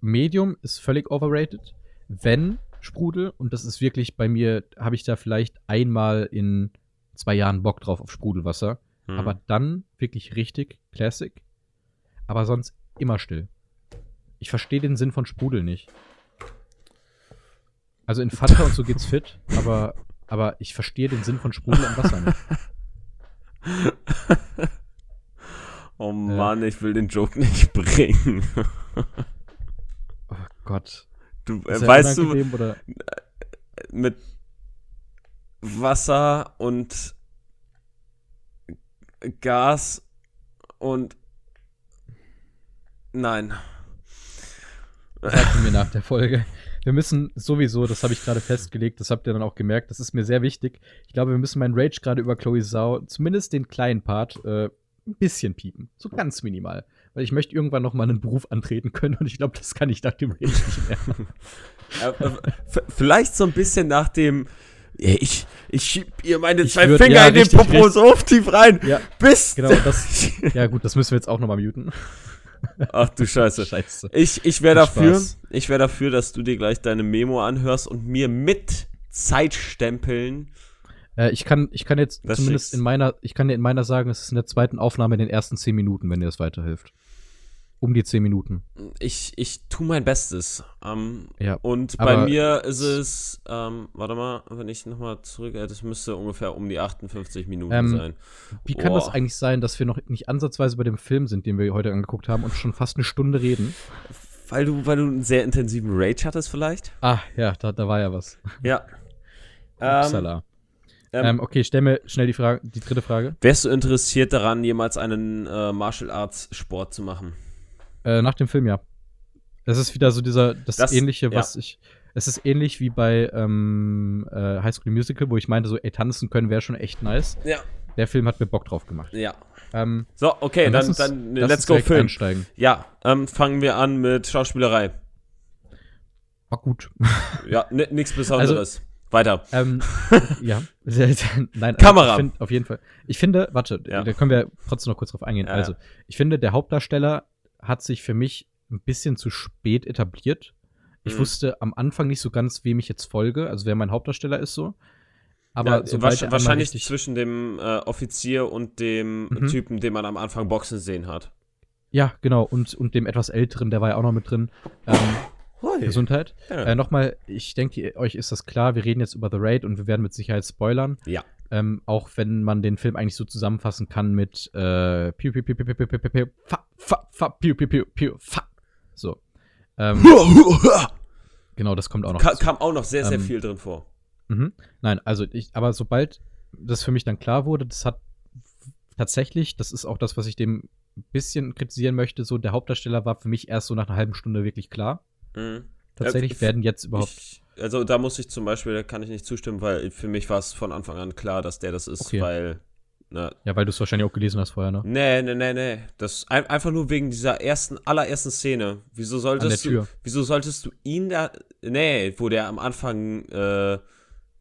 Medium ist völlig overrated. Wenn Sprudel, und das ist wirklich bei mir, habe ich da vielleicht einmal in zwei Jahren Bock drauf auf Sprudelwasser. Hm. Aber dann wirklich richtig Classic. Aber sonst immer still. Ich verstehe den Sinn von Sprudel nicht. Also in Fanta und so geht's fit, aber, aber ich verstehe den Sinn von Sprudel und Wasser nicht. *laughs* oh Mann, ich will den Joke nicht *laughs* bringen. Oh Gott. Du, äh, weißt du, Oder? mit Wasser und Gas und nein. Sagten mir nach der Folge. Wir müssen sowieso, das habe ich gerade festgelegt, das habt ihr dann auch gemerkt, das ist mir sehr wichtig. Ich glaube, wir müssen meinen Rage gerade über Chloe Sau, zumindest den kleinen Part, äh, ein bisschen piepen. So ganz minimal. Weil ich möchte irgendwann noch mal einen Beruf antreten können und ich glaube, das kann ich nach dem Rage nicht mehr. *laughs* Äh, äh, vielleicht so ein bisschen nach dem Ich, ich schieb ihr meine Ich zwei würd- Finger ja, in den richtig, Popo richtig. so tief rein. Ja, Bis. genau, das. *laughs* Ja, gut, das müssen wir jetzt auch noch mal muten. Ach du Scheiße. Scheiße. Ich, ich wäre dafür, Spaß. ich wäre dafür, dass du dir gleich deine Memo anhörst und mir mit Zeitstempeln. Äh, ich kann, ich kann jetzt Das zumindest in meiner, ich kann dir in meiner sagen, es ist in der zweiten Aufnahme in den ersten zehn Minuten, wenn dir das weiterhilft. Um die zehn Minuten. Ich, ich tu mein Bestes. Ähm, Ja. und bei mir ist es, ähm, warte mal, wenn ich nochmal zurück, äh, das müsste ungefähr um die 58 Minuten Ähm, sein. Wie kann das eigentlich sein, dass wir noch nicht ansatzweise bei dem Film sind, den wir heute angeguckt haben und schon fast eine Stunde reden? Weil du, weil du einen sehr intensiven Rage hattest vielleicht? Ah, ja, da, da war ja was. Ja. Ähm, Upsala. ähm, Ähm, okay, stell mir schnell die Frage, die dritte Frage. wärst du interessiert daran, jemals einen äh, Martial Arts Sport zu machen? Äh, nach dem Film, ja. Das ist wieder so dieser, das, Das- ähnliche, ja. was ich. Es ist ähnlich wie bei ähm, äh, High School Musical, wo ich meinte, so, ey, tanzen können wäre schon echt nice. Ja. Der Film hat mir Bock drauf gemacht. Ja. Ähm, So, okay, dann, uns- dann let's go Film. einsteigen. Ja, ähm, fangen wir an mit Schauspielerei. War gut. *laughs* Ja, ni- nichts Besonderes. Weiter. ähm, *laughs* ja. Nein, Kamera. Ich find, auf jeden Fall. Ich finde, warte, Ja. da können wir trotzdem noch kurz drauf eingehen. Ja, also, ich finde, der Hauptdarsteller hat sich für mich ein bisschen zu spät etabliert. Ich Mhm. wusste am Anfang nicht so ganz, wem ich jetzt folge, also wer mein Hauptdarsteller ist so. Aber ja, sobald wahrscheinlich zwischen dem äh, Offizier und dem Mhm. Typen, den man am Anfang Boxen sehen hat. Ja, genau, und, und dem etwas älteren, der war ja auch noch mit drin. Ähm, Gesundheit. Ja. Äh, Nochmal, ich denke, euch ist das klar, wir reden jetzt über The Raid und wir werden mit Sicherheit spoilern. Ja. Ähm, auch wenn man den Film eigentlich so zusammenfassen kann mit äh, piu, piu, piu, piu, piu, piu, piu, piu, fa, fa, fa, piu, piu, piu, piu, fa. So. Ähm, genau, das kommt auch noch. Ka kam auch noch sehr, sehr Ähm, viel drin vor. Mhm. Nein, also ich, aber sobald das für mich dann klar wurde, das hat tatsächlich, das ist auch das, was ich dem ein bisschen kritisieren möchte, so der Hauptdarsteller war für mich erst so nach einer halben Stunde wirklich klar. Mhm. Tatsächlich Ja, werden jetzt überhaupt. Ich, also da muss ich zum Beispiel, da kann ich nicht zustimmen, weil für mich war es von Anfang an klar, dass der das ist, Okay. weil. Na, ja, weil du es wahrscheinlich auch gelesen hast vorher, ne? nee, nee, nee, nee. Das ein, einfach nur wegen dieser ersten, allerersten Szene. Wieso solltest An der du. Wieso solltest du ihn da. Nee, wo der am Anfang äh,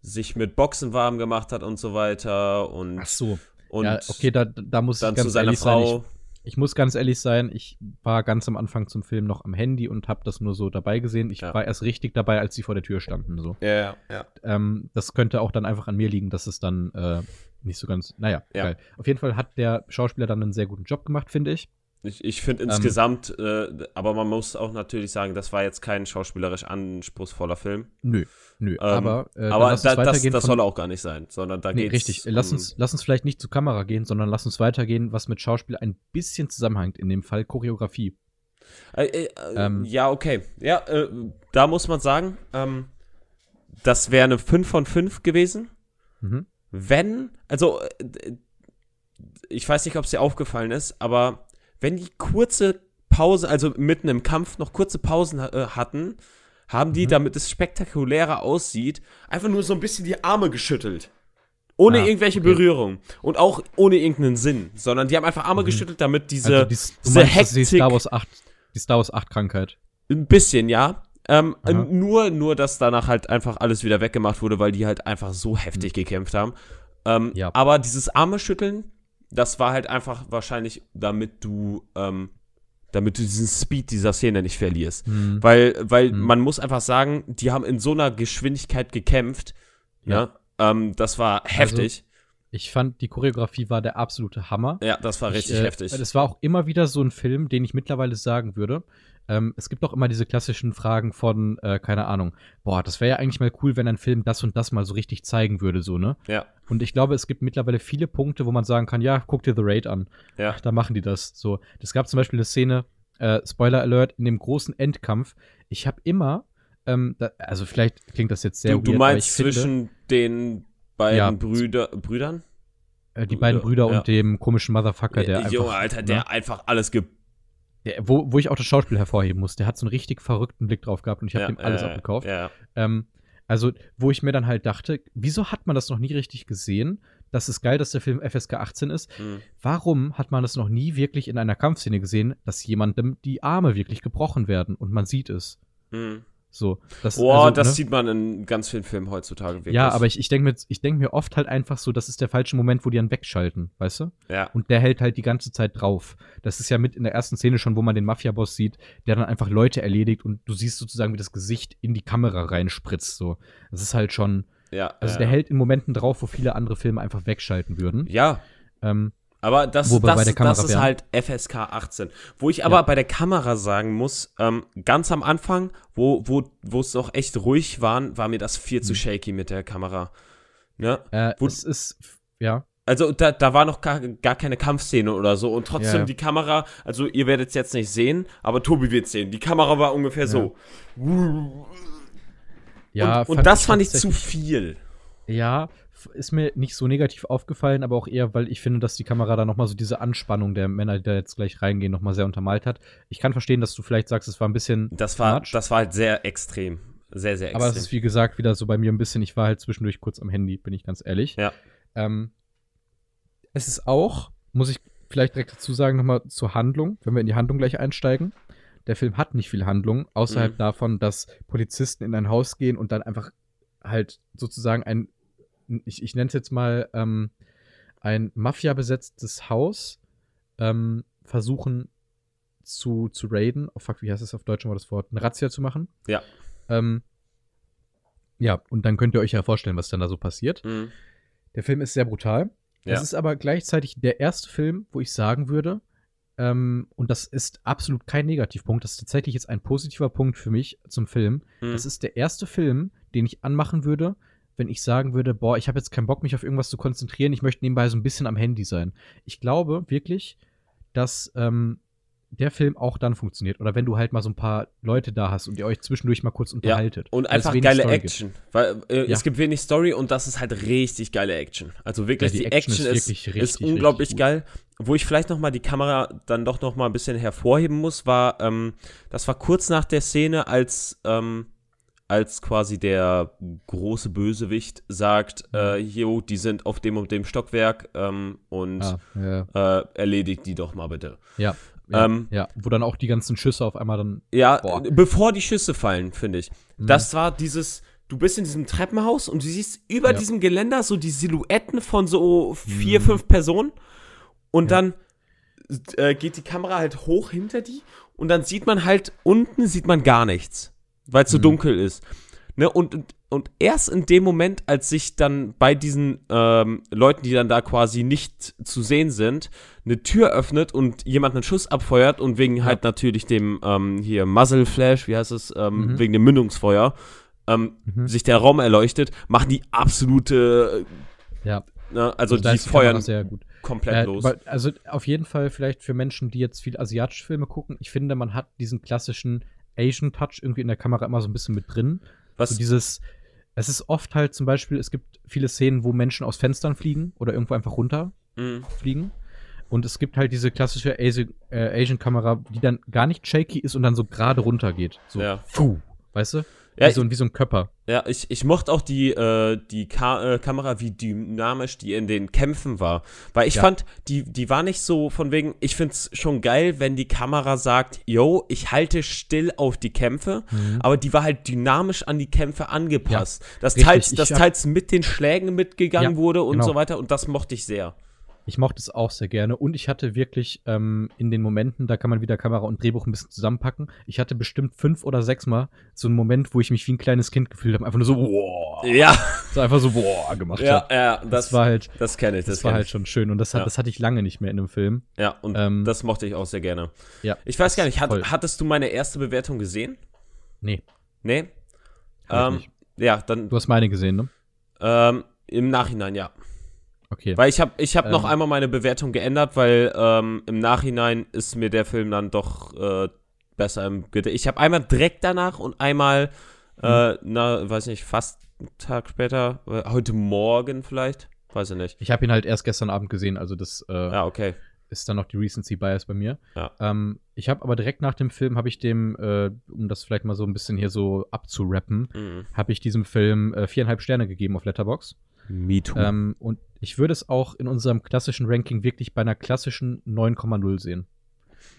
sich mit Boxen warm gemacht hat und so weiter und. Ach so. und ja, okay, da, da muss ich dann ganz zu seiner ehrlich sein. Frau. Ich muss ganz ehrlich sein, ich war ganz am Anfang zum Film noch am Handy und habe das nur so dabei gesehen. Ich Ja. war erst richtig dabei, als sie vor der Tür standen. So. Ja, ja. Ähm, das könnte auch dann einfach an mir liegen, dass es dann äh, nicht so ganz. Naja, Ja. geil. Auf jeden Fall hat der Schauspieler dann einen sehr guten Job gemacht, finde ich. Ich, ich finde Ähm, insgesamt, äh, aber man muss auch natürlich sagen, das war jetzt kein schauspielerisch anspruchsvoller Film. Nö, nö. Ähm, aber äh, aber da, das, das soll auch gar nicht sein, sondern da Nee, geht's richtig. Lass um- uns, lass uns vielleicht nicht zur Kamera gehen, sondern lass uns weitergehen, was mit Schauspiel ein bisschen zusammenhängt. In dem Fall Choreografie. Äh, äh, äh, Ähm, ja, okay. Ja, äh, da muss man sagen, ähm, das wäre eine 5 von 5 gewesen. Mhm. Wenn, also, ich weiß nicht, ob es dir aufgefallen ist, aber wenn die kurze Pause, also mitten im Kampf noch kurze Pausen äh, hatten, haben die, Mhm. damit es spektakulärer aussieht, einfach nur so ein bisschen die Arme geschüttelt. Ohne Ah, irgendwelche okay. Berührung. Und auch ohne irgendeinen Sinn. Sondern die haben einfach Arme Mhm. geschüttelt, damit diese, Also dies, diese meinst, ist die Hektik- Star Wars 8, die Star Wars 8 Krankheit. Ein bisschen, ja. Ähm, Aha. äh, nur, nur, dass danach halt einfach alles wieder weggemacht wurde, weil die halt einfach so heftig gekämpft haben. Ähm, Ja. Aber dieses Arme schütteln, das war halt einfach wahrscheinlich, damit du, ähm, damit du diesen Speed dieser Szene nicht verlierst. Hm. Weil, weil Mhm. man muss einfach sagen, die haben in so einer Geschwindigkeit gekämpft. Ja. Ähm, das war Also heftig. Ich fand, die Choreografie war der absolute Hammer. ja, das war richtig ich, äh, heftig. Das war auch immer wieder so ein Film, den ich mittlerweile sagen würde. Ähm, es gibt auch immer diese klassischen Fragen von, äh, keine Ahnung, boah, das wäre ja eigentlich mal cool, wenn ein Film das und das mal so richtig zeigen würde, so, ne? ja, Und ich glaube, es gibt mittlerweile viele Punkte, wo man sagen kann, ja, guck dir The Raid an. ja. Da machen die das so. Es gab zum Beispiel eine Szene, äh, Spoiler Alert, in dem großen Endkampf. Ich habe immer, ähm, da, also vielleicht klingt das jetzt sehr Du, du weird, meinst ich finde, zwischen den beiden Ja. Brüder, Brüdern? äh, die beiden Brüder Ja. und dem komischen Motherfucker, der Äh, einfach, Junge, Alter, der ne? einfach alles ge Der, wo, wo ich auch das Schauspiel hervorheben muss. Der hat so einen richtig verrückten Blick drauf gehabt und ich habe ja, dem alles äh, abgekauft. Ja, Ähm, also, wo ich mir dann halt dachte, wieso hat man das noch nie richtig gesehen? Das ist geil, dass der Film FSK 18 ist. hm. Warum hat man das noch nie wirklich in einer Kampfszene gesehen, dass jemandem die Arme wirklich gebrochen werden und man sieht es? Hm. So, das, Boah, also, das ne? sieht man in ganz vielen Filmen heutzutage wirklich. Ja, aber ich, ich denke mir, ich denk mir oft halt einfach so, das ist der falsche Moment, wo die dann wegschalten, weißt du? Ja, Und der hält halt die ganze Zeit drauf. Das ist ja mit in der ersten Szene schon, wo man den Mafia-Boss sieht, der dann einfach Leute erledigt und du siehst sozusagen, wie das Gesicht in die Kamera reinspritzt. So, das ist halt schon. ja. Also ja. der hält in Momenten drauf, wo viele andere Filme einfach wegschalten würden. Ja, Ähm, aber das, Wo wir das, das ist halt FSK 18. Wo ich aber Ja. bei der Kamera sagen muss, ähm, ganz am Anfang, wo wo wo es noch echt ruhig waren, war mir das viel zu Mhm. shaky mit der Kamera. Ne? äh, Wo- es ist, ja, Also da, da war noch gar, gar keine Kampfszene oder so und trotzdem Ja, ja. die Kamera, also ihr werdet es jetzt nicht sehen, aber Tobi wird sehen. Die Kamera war ungefähr so. ja. und und das fand ich zu viel. Ja, ist mir nicht so negativ aufgefallen, aber auch eher, weil ich finde, dass die Kamera da nochmal so diese Anspannung der Männer, die da jetzt gleich reingehen, nochmal sehr untermalt hat. Ich kann verstehen, dass du vielleicht sagst, es war ein bisschen Das war, much, das war halt sehr extrem. Sehr, sehr aber es extrem. ist wie gesagt wieder so bei mir ein bisschen, ich war halt zwischendurch kurz am Handy, bin ich ganz ehrlich. Ja. Ähm, es ist auch, muss ich vielleicht direkt dazu sagen, nochmal zur Handlung, wenn wir in die Handlung gleich einsteigen. Der Film hat nicht viel Handlung, außerhalb Mhm. davon, dass Polizisten in ein Haus gehen und dann einfach halt sozusagen ein, ich, ich nenne es jetzt mal, ähm, ein Mafia-besetztes Haus ähm, versuchen zu, zu raiden. Oh fuck, wie heißt das auf Deutsch mal das Wort? Eine Razzia zu machen. Ja. Ähm, ja, und dann könnt ihr euch ja vorstellen, was dann da so passiert. Mhm. Der Film ist sehr brutal. Ja. Es ist aber gleichzeitig der erste Film, wo ich sagen würde, ähm, und das ist absolut kein Negativpunkt, das ist tatsächlich jetzt ein positiver Punkt für mich zum Film. Mhm. Das ist der erste Film, den ich anmachen würde, wenn ich sagen würde, boah, ich habe jetzt keinen Bock, mich auf irgendwas zu konzentrieren, ich möchte nebenbei so ein bisschen am Handy sein. Ich glaube wirklich, dass ähm, der Film auch dann funktioniert. Oder wenn du halt mal so ein paar Leute da hast und ihr euch zwischendurch mal kurz unterhaltet. Und weil es einfach geile Story gibt. Action. Weil äh, Ja. es gibt wenig Story und das ist halt richtig geile Action. Also wirklich, Ja, die, die Action, ist, ist wirklich ist richtig, unglaublich richtig geil. Wo ich vielleicht noch mal die Kamera dann doch noch mal ein bisschen hervorheben muss, war, ähm, das war kurz nach der Szene, als, ähm, als quasi der große Bösewicht sagt, Mhm. äh, jo, die sind auf dem und dem Stockwerk ähm, und Ah, ja, äh, erledigt die doch mal bitte. ja, ja, Ähm, ja, wo dann auch die ganzen Schüsse auf einmal dann. Ja, Boah. bevor die Schüsse fallen, finde ich. Mhm. Das war dieses, du bist in diesem Treppenhaus und du siehst über Ja. diesem Geländer so die Silhouetten von so vier, Mhm. fünf Personen und Ja. dann äh, geht die Kamera halt hoch hinter die und dann sieht man halt unten sieht man gar nichts, weil es so Mhm. dunkel ist. Ne? Und, und, und erst in dem Moment, als sich dann bei diesen ähm, Leuten, die dann da quasi nicht zu sehen sind, eine Tür öffnet und jemand einen Schuss abfeuert und wegen halt natürlich dem ähm, hier Muzzle Flash, wie heißt es, ähm, Mhm. wegen dem Mündungsfeuer, ähm, Mhm. sich der Raum erleuchtet, machen die absolute, Ja. äh, ne, also, da die feuern sehr gut. komplett Äh, los. also auf jeden Fall vielleicht für Menschen, die jetzt viel asiatische Filme gucken. Ich finde, man hat diesen klassischen Asian Touch irgendwie in der Kamera immer so ein bisschen mit drin. Was, So dieses, es ist oft halt zum Beispiel, es gibt viele Szenen, wo Menschen aus Fenstern fliegen oder irgendwo einfach runterfliegen. Mhm. Und es gibt halt diese klassische äh, Asian-Kamera, die dann gar nicht shaky ist und dann so gerade runter geht. So, Ja. puh, weißt du? Ja, wie, so, ein- wie so ein Körper. Ja, ich, ich mochte auch die, äh, die Ka äh, Kamera, wie dynamisch die in den Kämpfen war. Weil ich Ja. fand, die, die war nicht so von wegen, ich find's schon geil, wenn die Kamera sagt, yo, ich halte still auf die Kämpfe, aber die war halt dynamisch an die Kämpfe angepasst. dass richtig. teils, dass teils mit den Schlägen mitgegangen Ja, wurde und genau. so weiter und das mochte ich sehr. Ich mochte es auch sehr gerne und ich hatte wirklich ähm, in den Momenten, da kann man wieder Kamera und Drehbuch ein bisschen zusammenpacken. Ich hatte bestimmt fünf oder sechs Mal so einen Moment, wo ich mich wie ein kleines Kind gefühlt habe, einfach nur so wow, Ja, so einfach so wow gemacht ja, habe. ja, das, Das war halt, das kenne ich, das, das, war halt ich. schon schön und das, hat, Ja. das hatte ich lange nicht mehr in einem Film. Ja, und Ähm, das mochte ich auch sehr gerne. Ja, Ich weiß gar nicht, hat, hattest du meine erste Bewertung gesehen? nee, Nee? Ähm, ja, dann Du hast meine gesehen, ne? ähm, im Nachhinein, ja. Okay. Weil ich habe ich hab noch Ähm. einmal meine Bewertung geändert, weil ähm, im Nachhinein ist mir der Film dann doch äh, besser im Gedächtnis. Ich habe einmal direkt danach und einmal, äh, Mhm. na, weiß nicht, fast einen Tag später, äh, heute Morgen vielleicht, weiß ich nicht. Ich habe ihn halt erst gestern Abend gesehen, also das äh, Ja, okay. ist dann noch die Recency Bias bei mir. Ja. Ähm, ich habe aber direkt nach dem Film, habe ich dem, äh, um das vielleicht mal so ein bisschen hier so abzurappen, Mhm. habe ich diesem Film äh, viereinhalb Sterne gegeben auf Letterbox. Me too. Ähm, und ich würde es auch in unserem klassischen Ranking wirklich bei einer klassischen 9,0 sehen.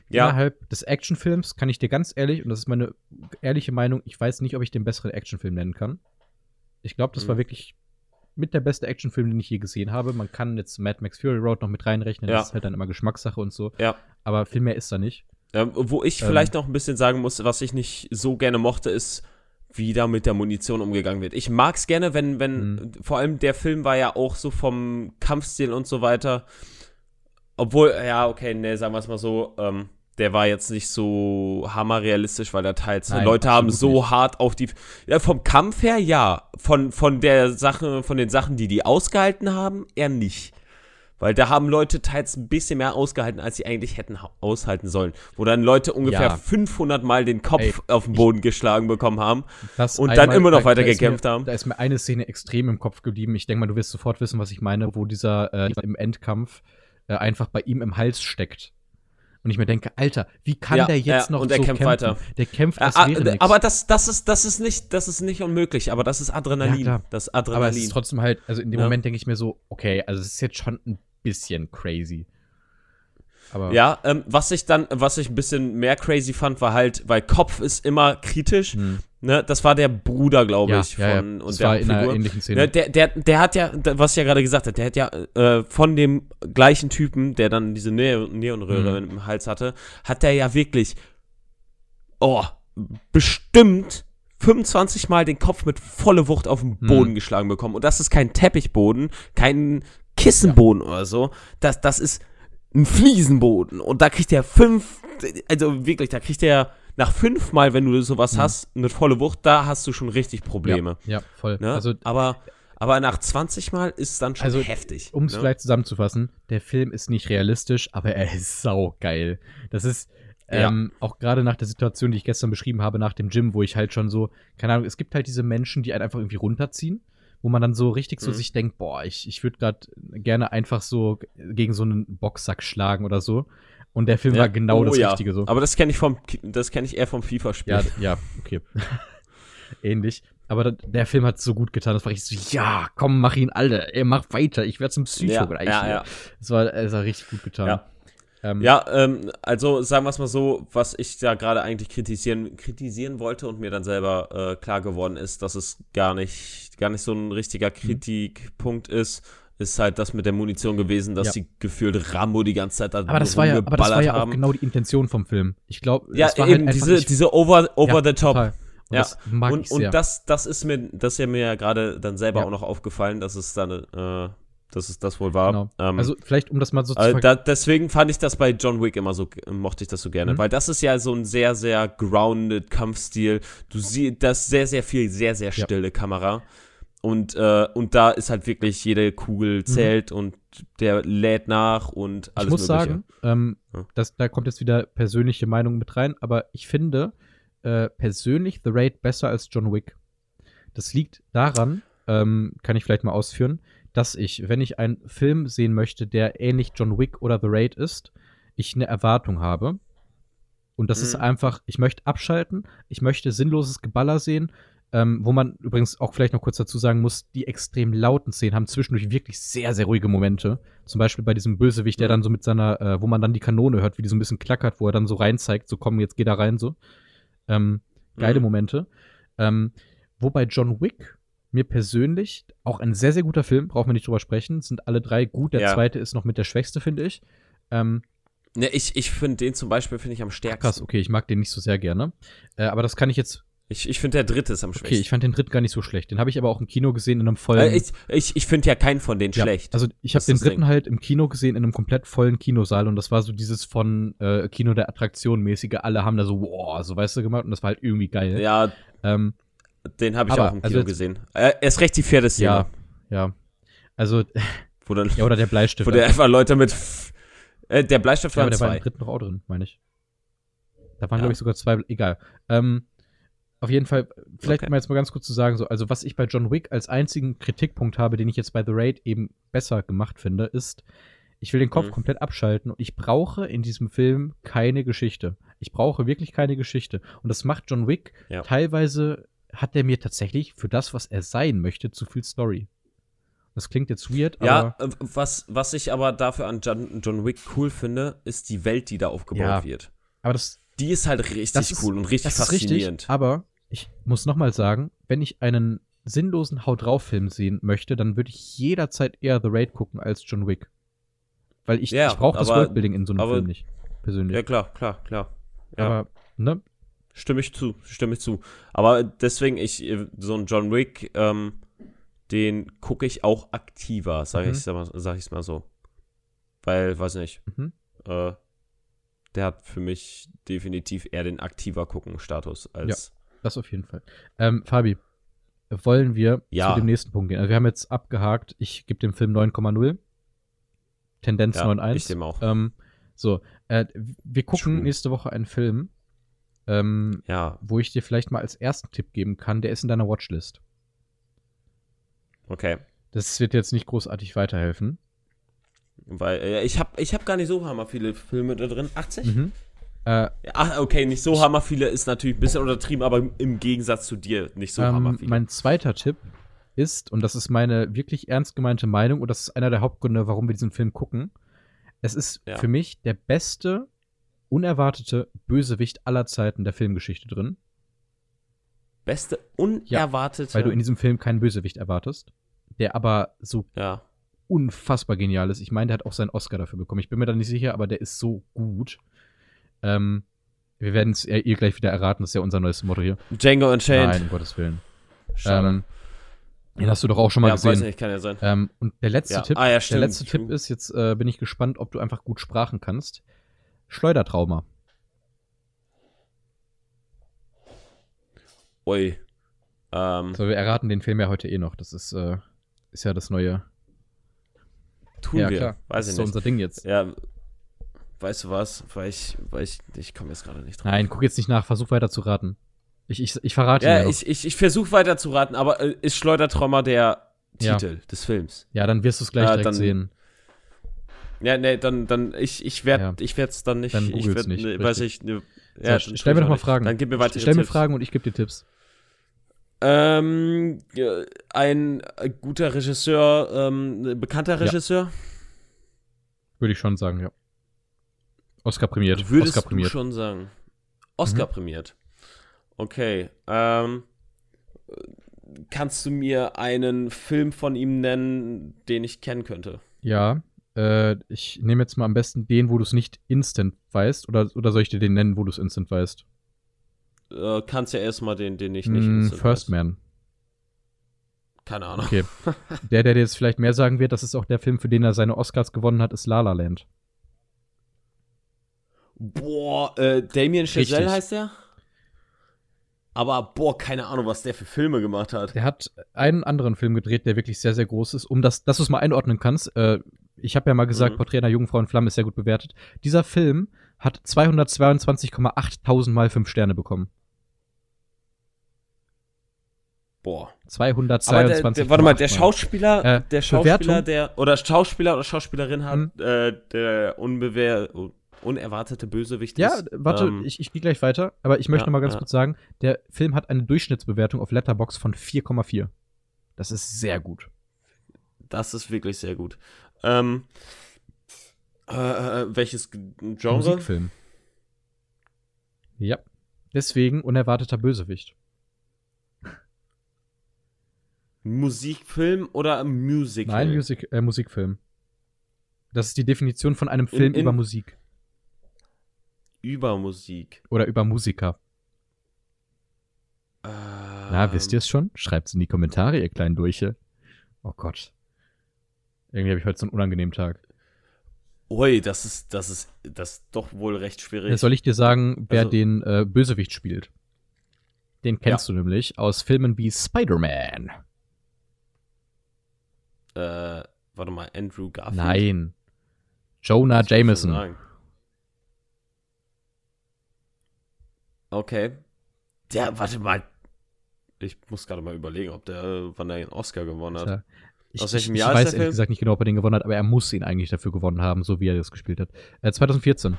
ja, Innerhalb des Actionfilms kann ich dir ganz ehrlich, und das ist meine ehrliche Meinung, ich weiß nicht, ob ich den besseren Actionfilm nennen kann. Ich glaube, das war Mhm. wirklich mit der beste Actionfilm, den ich je gesehen habe. Man kann jetzt Mad Max Fury Road noch mit reinrechnen, Ja. das ist halt dann immer Geschmackssache und so. ja. Aber viel mehr ist da nicht. Ähm, wo ich Ähm. vielleicht noch ein bisschen sagen muss, was ich nicht so gerne mochte, ist, wie da mit der Munition umgegangen wird. Ich mag es gerne, wenn, wenn, Mhm. vor allem der Film war ja auch so vom Kampfstil und so weiter. Obwohl, ja, okay, ne, sagen wir es mal so, ähm, der war jetzt nicht so hammerrealistisch, weil da teils Nein, Leute haben so nicht. hart auf die. Ja, vom Kampf her ja. Von, von der Sache, von den Sachen, die die ausgehalten haben, eher nicht. Weil da haben Leute teils ein bisschen mehr ausgehalten, als sie eigentlich hätten ha- aushalten sollen. Wo dann Leute ungefähr Ja. 500 Mal den Kopf Ey, auf den Boden geschlagen bekommen haben. Und dann immer noch da- weiter da gekämpft mir, haben. Da ist mir eine Szene extrem im Kopf geblieben. Ich denke mal, du wirst sofort wissen, was ich meine, wo dieser äh, im Endkampf äh, einfach bei ihm im Hals steckt. Und ich mir denke, Alter, wie kann Ja, der jetzt ja, noch und der so kämpft kämpfen? weiter. Der kämpft, als Ah, wäre ah, nichts. aber das, das, ist, das, ist nicht, das ist nicht unmöglich, aber das ist Adrenalin. Ja. Das ist Aber es Adrenalin. ist trotzdem halt, also in dem. Moment denke ich mir so, okay, also es ist jetzt schon ein bisschen crazy. Aber Ja, ähm, was ich dann, was ich ein bisschen mehr crazy fand, war halt, weil Kopf ist immer kritisch. Hm. Ne, das war der Bruder, glaube ja, ich, ja, ja. von das und der war in einer Hauptfigur. ähnlichen Szene. Ne, der, der, der hat ja, was ich ja gerade gesagt habe, der hat ja äh, von dem gleichen Typen, der dann diese Neo Neonröhre Mhm. im Hals hatte, hat der ja wirklich, oh, bestimmt 25 Mal den Kopf mit volle Wucht auf den Mhm. Boden geschlagen bekommen. Und das ist kein Teppichboden, kein Kissenboden oder so. Das, das ist ein Fliesenboden. Und da kriegt er fünf, also wirklich, da kriegt er nach fünf Mal, wenn du sowas Mhm. hast, eine volle Wucht, da hast du schon richtig Probleme. Ja, ja voll. Ne? Also, aber, aber nach 20 Mal ist es dann schon Also, heftig. um es ne? vielleicht zusammenzufassen, der Film ist nicht realistisch, aber er ist saugeil. Das ist Ja. ähm, auch gerade nach der Situation, die ich gestern beschrieben habe, nach dem Gym, wo ich halt schon so, keine Ahnung, es gibt halt diese Menschen, die einen einfach irgendwie runterziehen, wo man dann so richtig so Mhm. sich denkt, boah, ich, ich würde gerade gerne einfach so gegen so einen Boxsack schlagen oder so. Und der Film Ja. war genau Oh das ja. Richtige so. Aber das kenne ich vom, das kenne ich eher vom FIFA-Spiel. Ja, ja, okay. *laughs* Ähnlich. Aber der Film hat so gut getan. Das war richtig so, ja, komm, mach ihn, Alter. Ey, mach weiter. Ich werde zum Psycho Ja, gleich. ja, ja. Das war, das war richtig gut getan. Ja. Ähm, Ja, ähm, also sagen wir es mal so, was ich da gerade eigentlich kritisieren, kritisieren wollte und mir dann selber äh, klar geworden ist, dass es gar nicht, gar nicht so ein richtiger Kritikpunkt ist, ist halt das mit der Munition gewesen, dass Ja. sie gefühlt Rambo die ganze Zeit da Aber das war ja, aber das war ja auch haben. genau die Intention vom Film. Ich glaube, Ja, eben, diese, diese over, over the top. Total. Und Ja, das und und das, das ist mir, das ist ja mir ja gerade dann selber Ja. auch noch aufgefallen, dass es dann, äh, dass es das wohl war. genau. Ähm, also vielleicht, um das mal so zu äh, da, deswegen fand ich das bei John Wick immer so, mochte ich das so gerne, Mhm. weil das ist ja so ein sehr, sehr grounded Kampfstil. Du siehst, das sehr, sehr viel, sehr, sehr Ja. stille Kamera. Und, äh, und da ist halt wirklich jede Kugel zählt und der lädt nach und alles Mhm. ich muss Mögliche. sagen, ähm, Ja. das, da kommt jetzt wieder persönliche Meinung mit rein, aber ich finde äh, persönlich The Raid besser als John Wick. Das liegt daran, ähm, kann ich vielleicht mal ausführen, dass ich, wenn ich einen Film sehen möchte, der ähnlich John Wick oder The Raid ist, ich eine Erwartung habe. Und das ist Mhm. einfach, ich möchte abschalten, ich möchte sinnloses Geballer sehen, ähm, wo man übrigens auch vielleicht noch kurz dazu sagen muss, die extrem lauten Szenen haben zwischendurch wirklich sehr, sehr ruhige Momente. Zum Beispiel bei diesem Bösewicht, der dann so mit seiner, äh, wo man dann die Kanone hört, wie die so ein bisschen klackert, wo er dann so rein zeigt, so komm, jetzt geh da rein, so. Ähm, geile Mhm. Momente. Ähm, wobei John Wick mir persönlich auch ein sehr, sehr guter Film, brauchen wir nicht drüber sprechen, sind alle drei gut. Der Ja. zweite ist noch mit der schwächste, finde ich. Ähm, Ne, ich ich finde den zum Beispiel finde ich am stärksten. krass, okay, ich mag den nicht so sehr gerne. Äh, aber das kann ich jetzt Ich, ich finde der dritte ist am Okay, schwächsten. ich fand den dritten gar nicht so schlecht. Den habe ich aber auch im Kino gesehen in einem vollen. äh, ich ich, ich finde ja keinen von denen ja, schlecht. Also ich habe den dritten Ding. halt im Kino gesehen in einem komplett vollen Kinosaal und das war so dieses von äh, Kino der Attraktion mäßige. Alle haben da so wow, so weißt du gemacht und das war halt irgendwie geil. ja, Ähm, den habe ich Aber, auch im also Kino jetzt- gesehen. Äh, erst recht die Pferdeszene. ja, ja. Also Wo dann, *laughs* ja oder der Bleistift. wo der einfach Leute mit. Äh, der Bleistift ja, war aber der war im dritten doch auch drin, meine ich. Da waren Ja. glaube ich sogar zwei. Egal. Ähm, auf jeden Fall, vielleicht Okay. mal jetzt mal ganz kurz zu sagen, so, also was ich bei John Wick als einzigen Kritikpunkt habe, den ich jetzt bei The Raid eben besser gemacht finde, ist, ich will den Kopf Mhm. komplett abschalten und ich brauche in diesem Film keine Geschichte. Ich brauche wirklich keine Geschichte. Und das macht John Wick Ja. teilweise hat er mir tatsächlich für das, was er sein möchte, zu viel Story. Das klingt jetzt weird, Ja, aber äh, was, was ich aber dafür an John, John Wick cool finde, ist die Welt, die da aufgebaut Ja. wird. aber das, Die ist halt richtig ist- cool und richtig Das ist richtig, faszinierend. aber ich muss noch mal sagen, wenn ich einen sinnlosen Haut drauf Film sehen möchte, dann würde ich jederzeit eher The Raid gucken als John Wick. Weil ich, Ja, ich brauche das aber- Worldbuilding in so einem aber- Film nicht, persönlich. ja, klar, klar, klar. Ja, Aber, ne? Stimme ich zu, stimme ich zu. Aber deswegen, ich, äh, so ein John Wick, ähm, den gucke ich auch aktiver, sage Mhm. ich mal, sag ich's mal so. Weil, weiß nicht, Mhm. äh, der hat für mich definitiv eher den aktiver gucken Status als. Das auf jeden Fall. Ähm, Fabi, wollen wir Ja. zu dem nächsten Punkt gehen? Also wir haben jetzt abgehakt, ich gebe dem Film 9,0. Tendenz Ja, 9,1. ich dem auch. Ähm, so, äh, wir gucken True. nächste Woche einen Film, ähm, Ja, wo ich dir vielleicht mal als ersten Tipp geben kann, der ist in deiner Watchlist. okay. Das wird jetzt nicht großartig weiterhelfen. Weil äh, ich habe ich hab gar nicht so hammer viele Filme da drin. 80? Mhm. Äh, Ach, okay, nicht so hammer viele ist natürlich ein bisschen untertrieben, aber im Gegensatz zu dir nicht so hammer ähm, viele. mein zweiter Tipp ist, und das ist meine wirklich ernst gemeinte Meinung, und das ist einer der Hauptgründe, warum wir diesen Film gucken. Es ist Ja. für mich der beste, unerwartete Bösewicht aller Zeiten der Filmgeschichte drin, Beste unerwartete. weil du in diesem Film keinen Bösewicht erwartest, der aber so ja. unfassbar genial ist. Ich meine, der hat auch seinen Oscar dafür bekommen. Ich bin mir da nicht sicher, aber der ist so gut. Ähm, wir werden es ihr gleich wieder erraten, das ist ja unser neues Motto hier. Django Unchained. Nein, um Gottes Willen. Schade. Ähm, den hast du doch auch schon mal ja, gesehen. weiß nicht, kann ja sein. Ähm, und der letzte Ja. Tipp, Ah, ja, der letzte. Tipp ist, jetzt äh, bin ich gespannt, ob du einfach gut Sprachen kannst. Schleudertrauma. Ui. Ähm, So, wir erraten den Film ja heute eh noch. Das ist, äh, ist ja das neue. tun ja, wir. klar. Weiß das ich ist so unser Ding jetzt. Ja, weißt du was? Weil ich, weil ich, ich komme jetzt gerade nicht drauf. Nein, guck jetzt nicht nach, versuch weiter zu raten. Ich, ich, ich verrate Ja, dir. ich, ich, ich versuche weiter zu raten, aber äh, ist Schleudertrauma der Ja. Titel des Films? Ja, dann wirst du es gleich Ja, direkt dann- sehen. Ja, nee, dann, dann, ich, ich werde, Ja. ich werde es dann nicht, Dann ich werd, nicht, ne, weiß ich, ne, So, ja, stell dann mir doch mal nicht. Fragen. Dann gib mir weitere Stell mir Tipps. Fragen und ich gebe dir Tipps. Ähm, äh, ein guter Regisseur, ähm, bekannter Regisseur? Würde ich schon sagen, ja. Oscar prämiert. Würdest Oscar du prämiert. schon sagen. Oscar Mhm. prämiert. Okay. Ähm, kannst du mir einen Film von ihm nennen, den ich kennen könnte? Ja, äh, ich nehme jetzt mal am besten den, wo du es nicht instant weißt. Oder, oder soll ich dir den nennen, wo du es instant weißt? Äh, kannst ja erstmal den, den ich nicht Mm, instant First weiß. Man. Keine Ahnung. Okay. *laughs* der, der dir jetzt vielleicht mehr sagen wird, das ist auch der Film, für den er seine Oscars gewonnen hat, ist La La Land. Boah, äh, Damien Chazelle heißt der? Aber, boah, keine Ahnung, was der für Filme gemacht hat. Der hat einen anderen Film gedreht, der wirklich sehr, sehr groß ist. Um das, dass du es mal einordnen kannst, äh, ich habe ja mal gesagt, Mhm. Porträt einer jungen Frau in Flammen ist sehr gut bewertet. Dieser Film hat 222,8 Mal 5 Sterne bekommen. Boah. 222. Aber der, der, warte mal, der Schauspieler Schauspieler, Äh, der Schauspieler, Bewertung? der, oder Schauspieler oder Schauspielerin hat, Mhm. äh, der unbewehr, unerwartete Bösewicht Ja, ist. warte, ähm, ich, ich gehe gleich weiter, aber ich möchte Ja, noch mal ganz ja. kurz sagen, der Film hat eine Durchschnittsbewertung auf Letterbox von 4,4. Das ist sehr gut. Das ist wirklich sehr gut. Ähm, äh, äh, welches G- Genre? Musikfilm. Ja. Deswegen unerwarteter Bösewicht. Musikfilm oder Musical? Nein, Musik, äh, Musikfilm. Das ist die Definition von einem Film in- über Musik. Über Musik. Oder über Musiker. Ähm, Na, wisst ihr es schon? Schreibt's in die Kommentare, ihr kleinen Durche. Oh Gott. Irgendwie habe ich heute so einen unangenehmen Tag. Ui, das ist, das ist, das ist doch wohl recht schwierig. Jetzt soll ich dir sagen, wer Also- den äh, Bösewicht spielt? Den kennst du nämlich aus Filmen wie Spider-Man. äh, warte mal, Andrew Garfield. Nein. Jonah Jameson. Okay. Der, warte mal. Ich muss gerade mal überlegen, ob der, wann er den Oscar gewonnen hat. Tja. Ich, Aus ich, welchem ich Jahr ist weiß ehrlich gesagt nicht genau, ob er den gewonnen hat, aber er muss ihn eigentlich dafür gewonnen haben, so wie er das gespielt hat. Äh, 2014.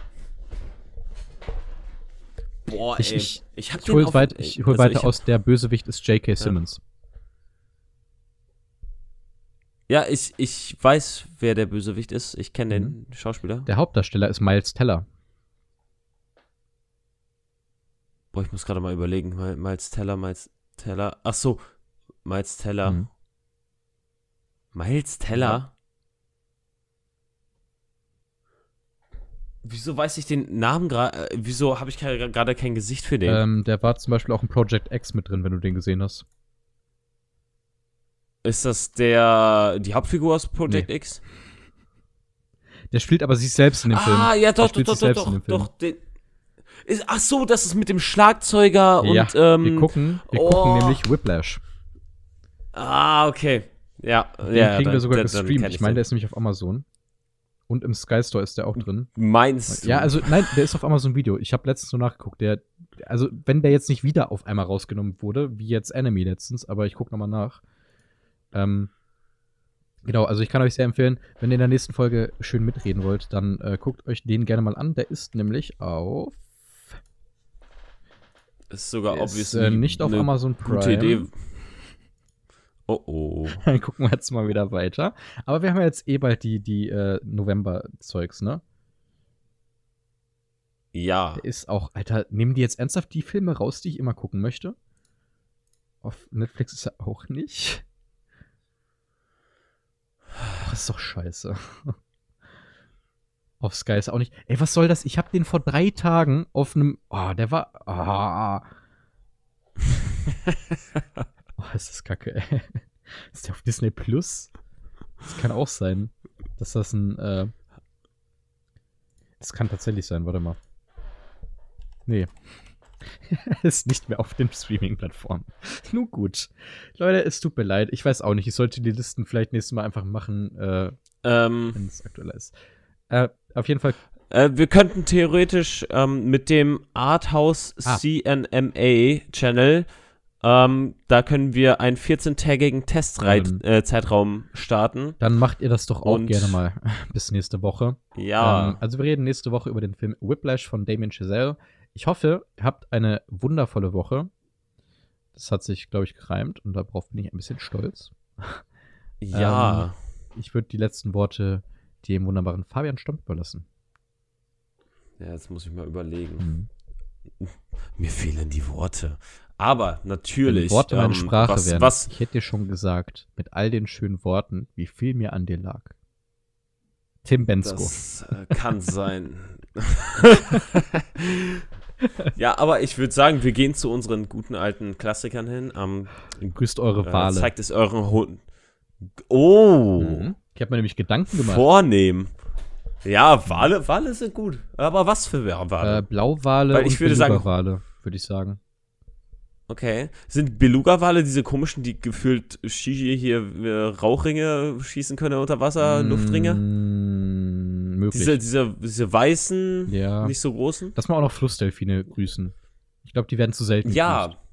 Boah, Ich- ey. ich- ich hab Ich hole weit, ich hol also weiter ich aus, der Bösewicht ist J.K. Simmons. Ja, ich, ich weiß, wer der Bösewicht ist. Ich kenne Mhm. den Schauspieler. Der Hauptdarsteller ist Miles Teller. Boah, ich muss gerade mal überlegen. Miles Teller, Miles Teller. Ach so, Miles Teller. Mhm. Miles Teller? Wieso weiß ich den Namen gerade? Äh, wieso habe ich gerade kein Gesicht für den? Ähm, der war zum Beispiel auch in Project X mit drin, wenn du den gesehen hast. Ist das der die Hauptfigur aus Project X? Der spielt aber sich selbst in dem Film. Ah, ja, doch, doch, doch, doch, doch, doch. Den, ach so, das ist mit dem Schlagzeuger ja, und ähm, wir gucken, wir oh. gucken nämlich Whiplash. Ah, okay. Ja, Den ja, kriegen dann- wir sogar dann- dann gestreamt. kenn Ich meine, der den. ist nämlich auf Amazon. Und im Sky Store ist der auch drin. Meinst du? Ja, also nein, der ist auf Amazon Video. Ich habe letztens so nachgeguckt. Der, also wenn der jetzt nicht wieder auf einmal rausgenommen wurde, wie jetzt Enemy letztens, aber ich gucke nochmal nach. Ähm, genau, also ich kann euch sehr empfehlen, wenn ihr in der nächsten Folge schön mitreden wollt, dann äh, guckt euch den gerne mal an. Der ist nämlich auf ist sogar ist, obviously äh, nicht auf eine Amazon Prime. gute Idee. Oh oh. *laughs* Dann gucken wir jetzt mal wieder weiter. Aber wir haben ja jetzt eh bald die, die äh, November-Zeugs, ne? Ja. Der ist auch, Alter, nehmen die jetzt ernsthaft die Filme raus, die ich immer gucken möchte? Auf Netflix ist er auch nicht. Ach, ist doch scheiße. Auf Sky ist auch nicht. Ey, was soll das? Ich hab den vor drei Tagen auf einem. Oh, der war. Ah. *laughs* oh, ist das kacke, ey. Ist der auf Disney Plus? Das kann auch sein, dass das ein. Äh das kann tatsächlich sein, warte mal. Nee. *laughs* ist nicht mehr auf den Streaming-Plattformen. Nun gut. Leute, es tut mir leid. Ich weiß auch nicht. Ich sollte die Listen vielleicht nächstes Mal einfach machen, äh, Ähm, wenn es aktueller ist. Äh, auf jeden Fall. äh, wir könnten theoretisch ähm, mit dem Arthouse Ah. CNMA Channel, ähm, da können wir einen 14-tägigen Ähm. Testzeitraum äh, Zeitraum starten. Dann macht ihr das doch auch Und- gerne mal. *laughs* Bis nächste Woche. Ja. Ähm, also wir reden nächste Woche über den Film Whiplash von Damien Chazelle. Ich hoffe, ihr habt eine wundervolle Woche. Das hat sich, glaube ich, gereimt und darauf bin ich ein bisschen stolz. ja. Ich würde die letzten Worte dem wunderbaren Fabian Stomp überlassen. ja, jetzt muss ich mal überlegen. Mir fehlen die Worte. Aber natürlich. Wenn Worte meine ähm, Sprache was, wären. was, Ich hätte dir schon gesagt, mit all den schönen Worten, wie viel mir an dir lag. Tim Bensko. Das äh, kann sein. *laughs* ja, aber ich würde sagen, wir gehen zu unseren guten alten Klassikern hin. Ähm, Grüßt eure äh, Wale. zeigt es euren Hund. Oh, Mhm. Ich habe mir nämlich Gedanken gemacht. vornehm. Ja, Wale, Wale sind gut. Aber was für Wale? Äh, Blauwale Weil ich und würde sagen- Beluga-Wale, würde ich sagen. Okay. Sind Beluga-Wale diese komischen, die gefühlt Shishi hier äh, Rauchringe schießen können unter Wasser, Luftringe? Mm, möglich. Diese, diese, diese weißen, ja. nicht so großen? Lass mal auch noch Flussdelfine grüßen. Ich glaube, die werden zu selten Ja. gegrüßt.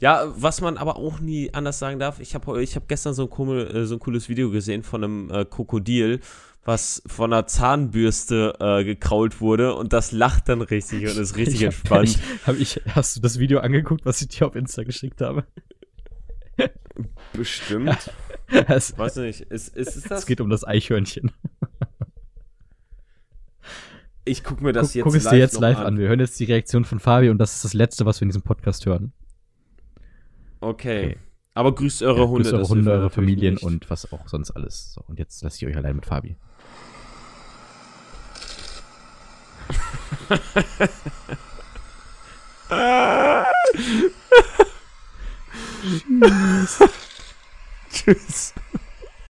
Ja, was man aber auch nie anders sagen darf, ich habe ich hab gestern so ein, komisch, äh, so ein cooles Video gesehen von einem äh, Krokodil, was von einer Zahnbürste äh, gekrault wurde und das lacht dann richtig und ist richtig Ich hab- entspannt. Ich, hab ich, hast du das Video angeguckt, was ich dir auf Insta geschickt habe? Bestimmt. *laughs* Es, Weiß nicht, ist, ist es das? es geht um das Eichhörnchen. ich guck mir das Guck, jetzt guck es dir jetzt live an. Wir hören jetzt die Reaktion von Fabi und das ist das Letzte, was wir in diesem Podcast hören. Okay. Aber grüßt eure Ja, Hunde. grüßt eure das Hunde, eure Familien nicht. und was auch sonst alles. So, und jetzt lasse ich euch allein mit Fabi. *laughs* Tschüss. *laughs*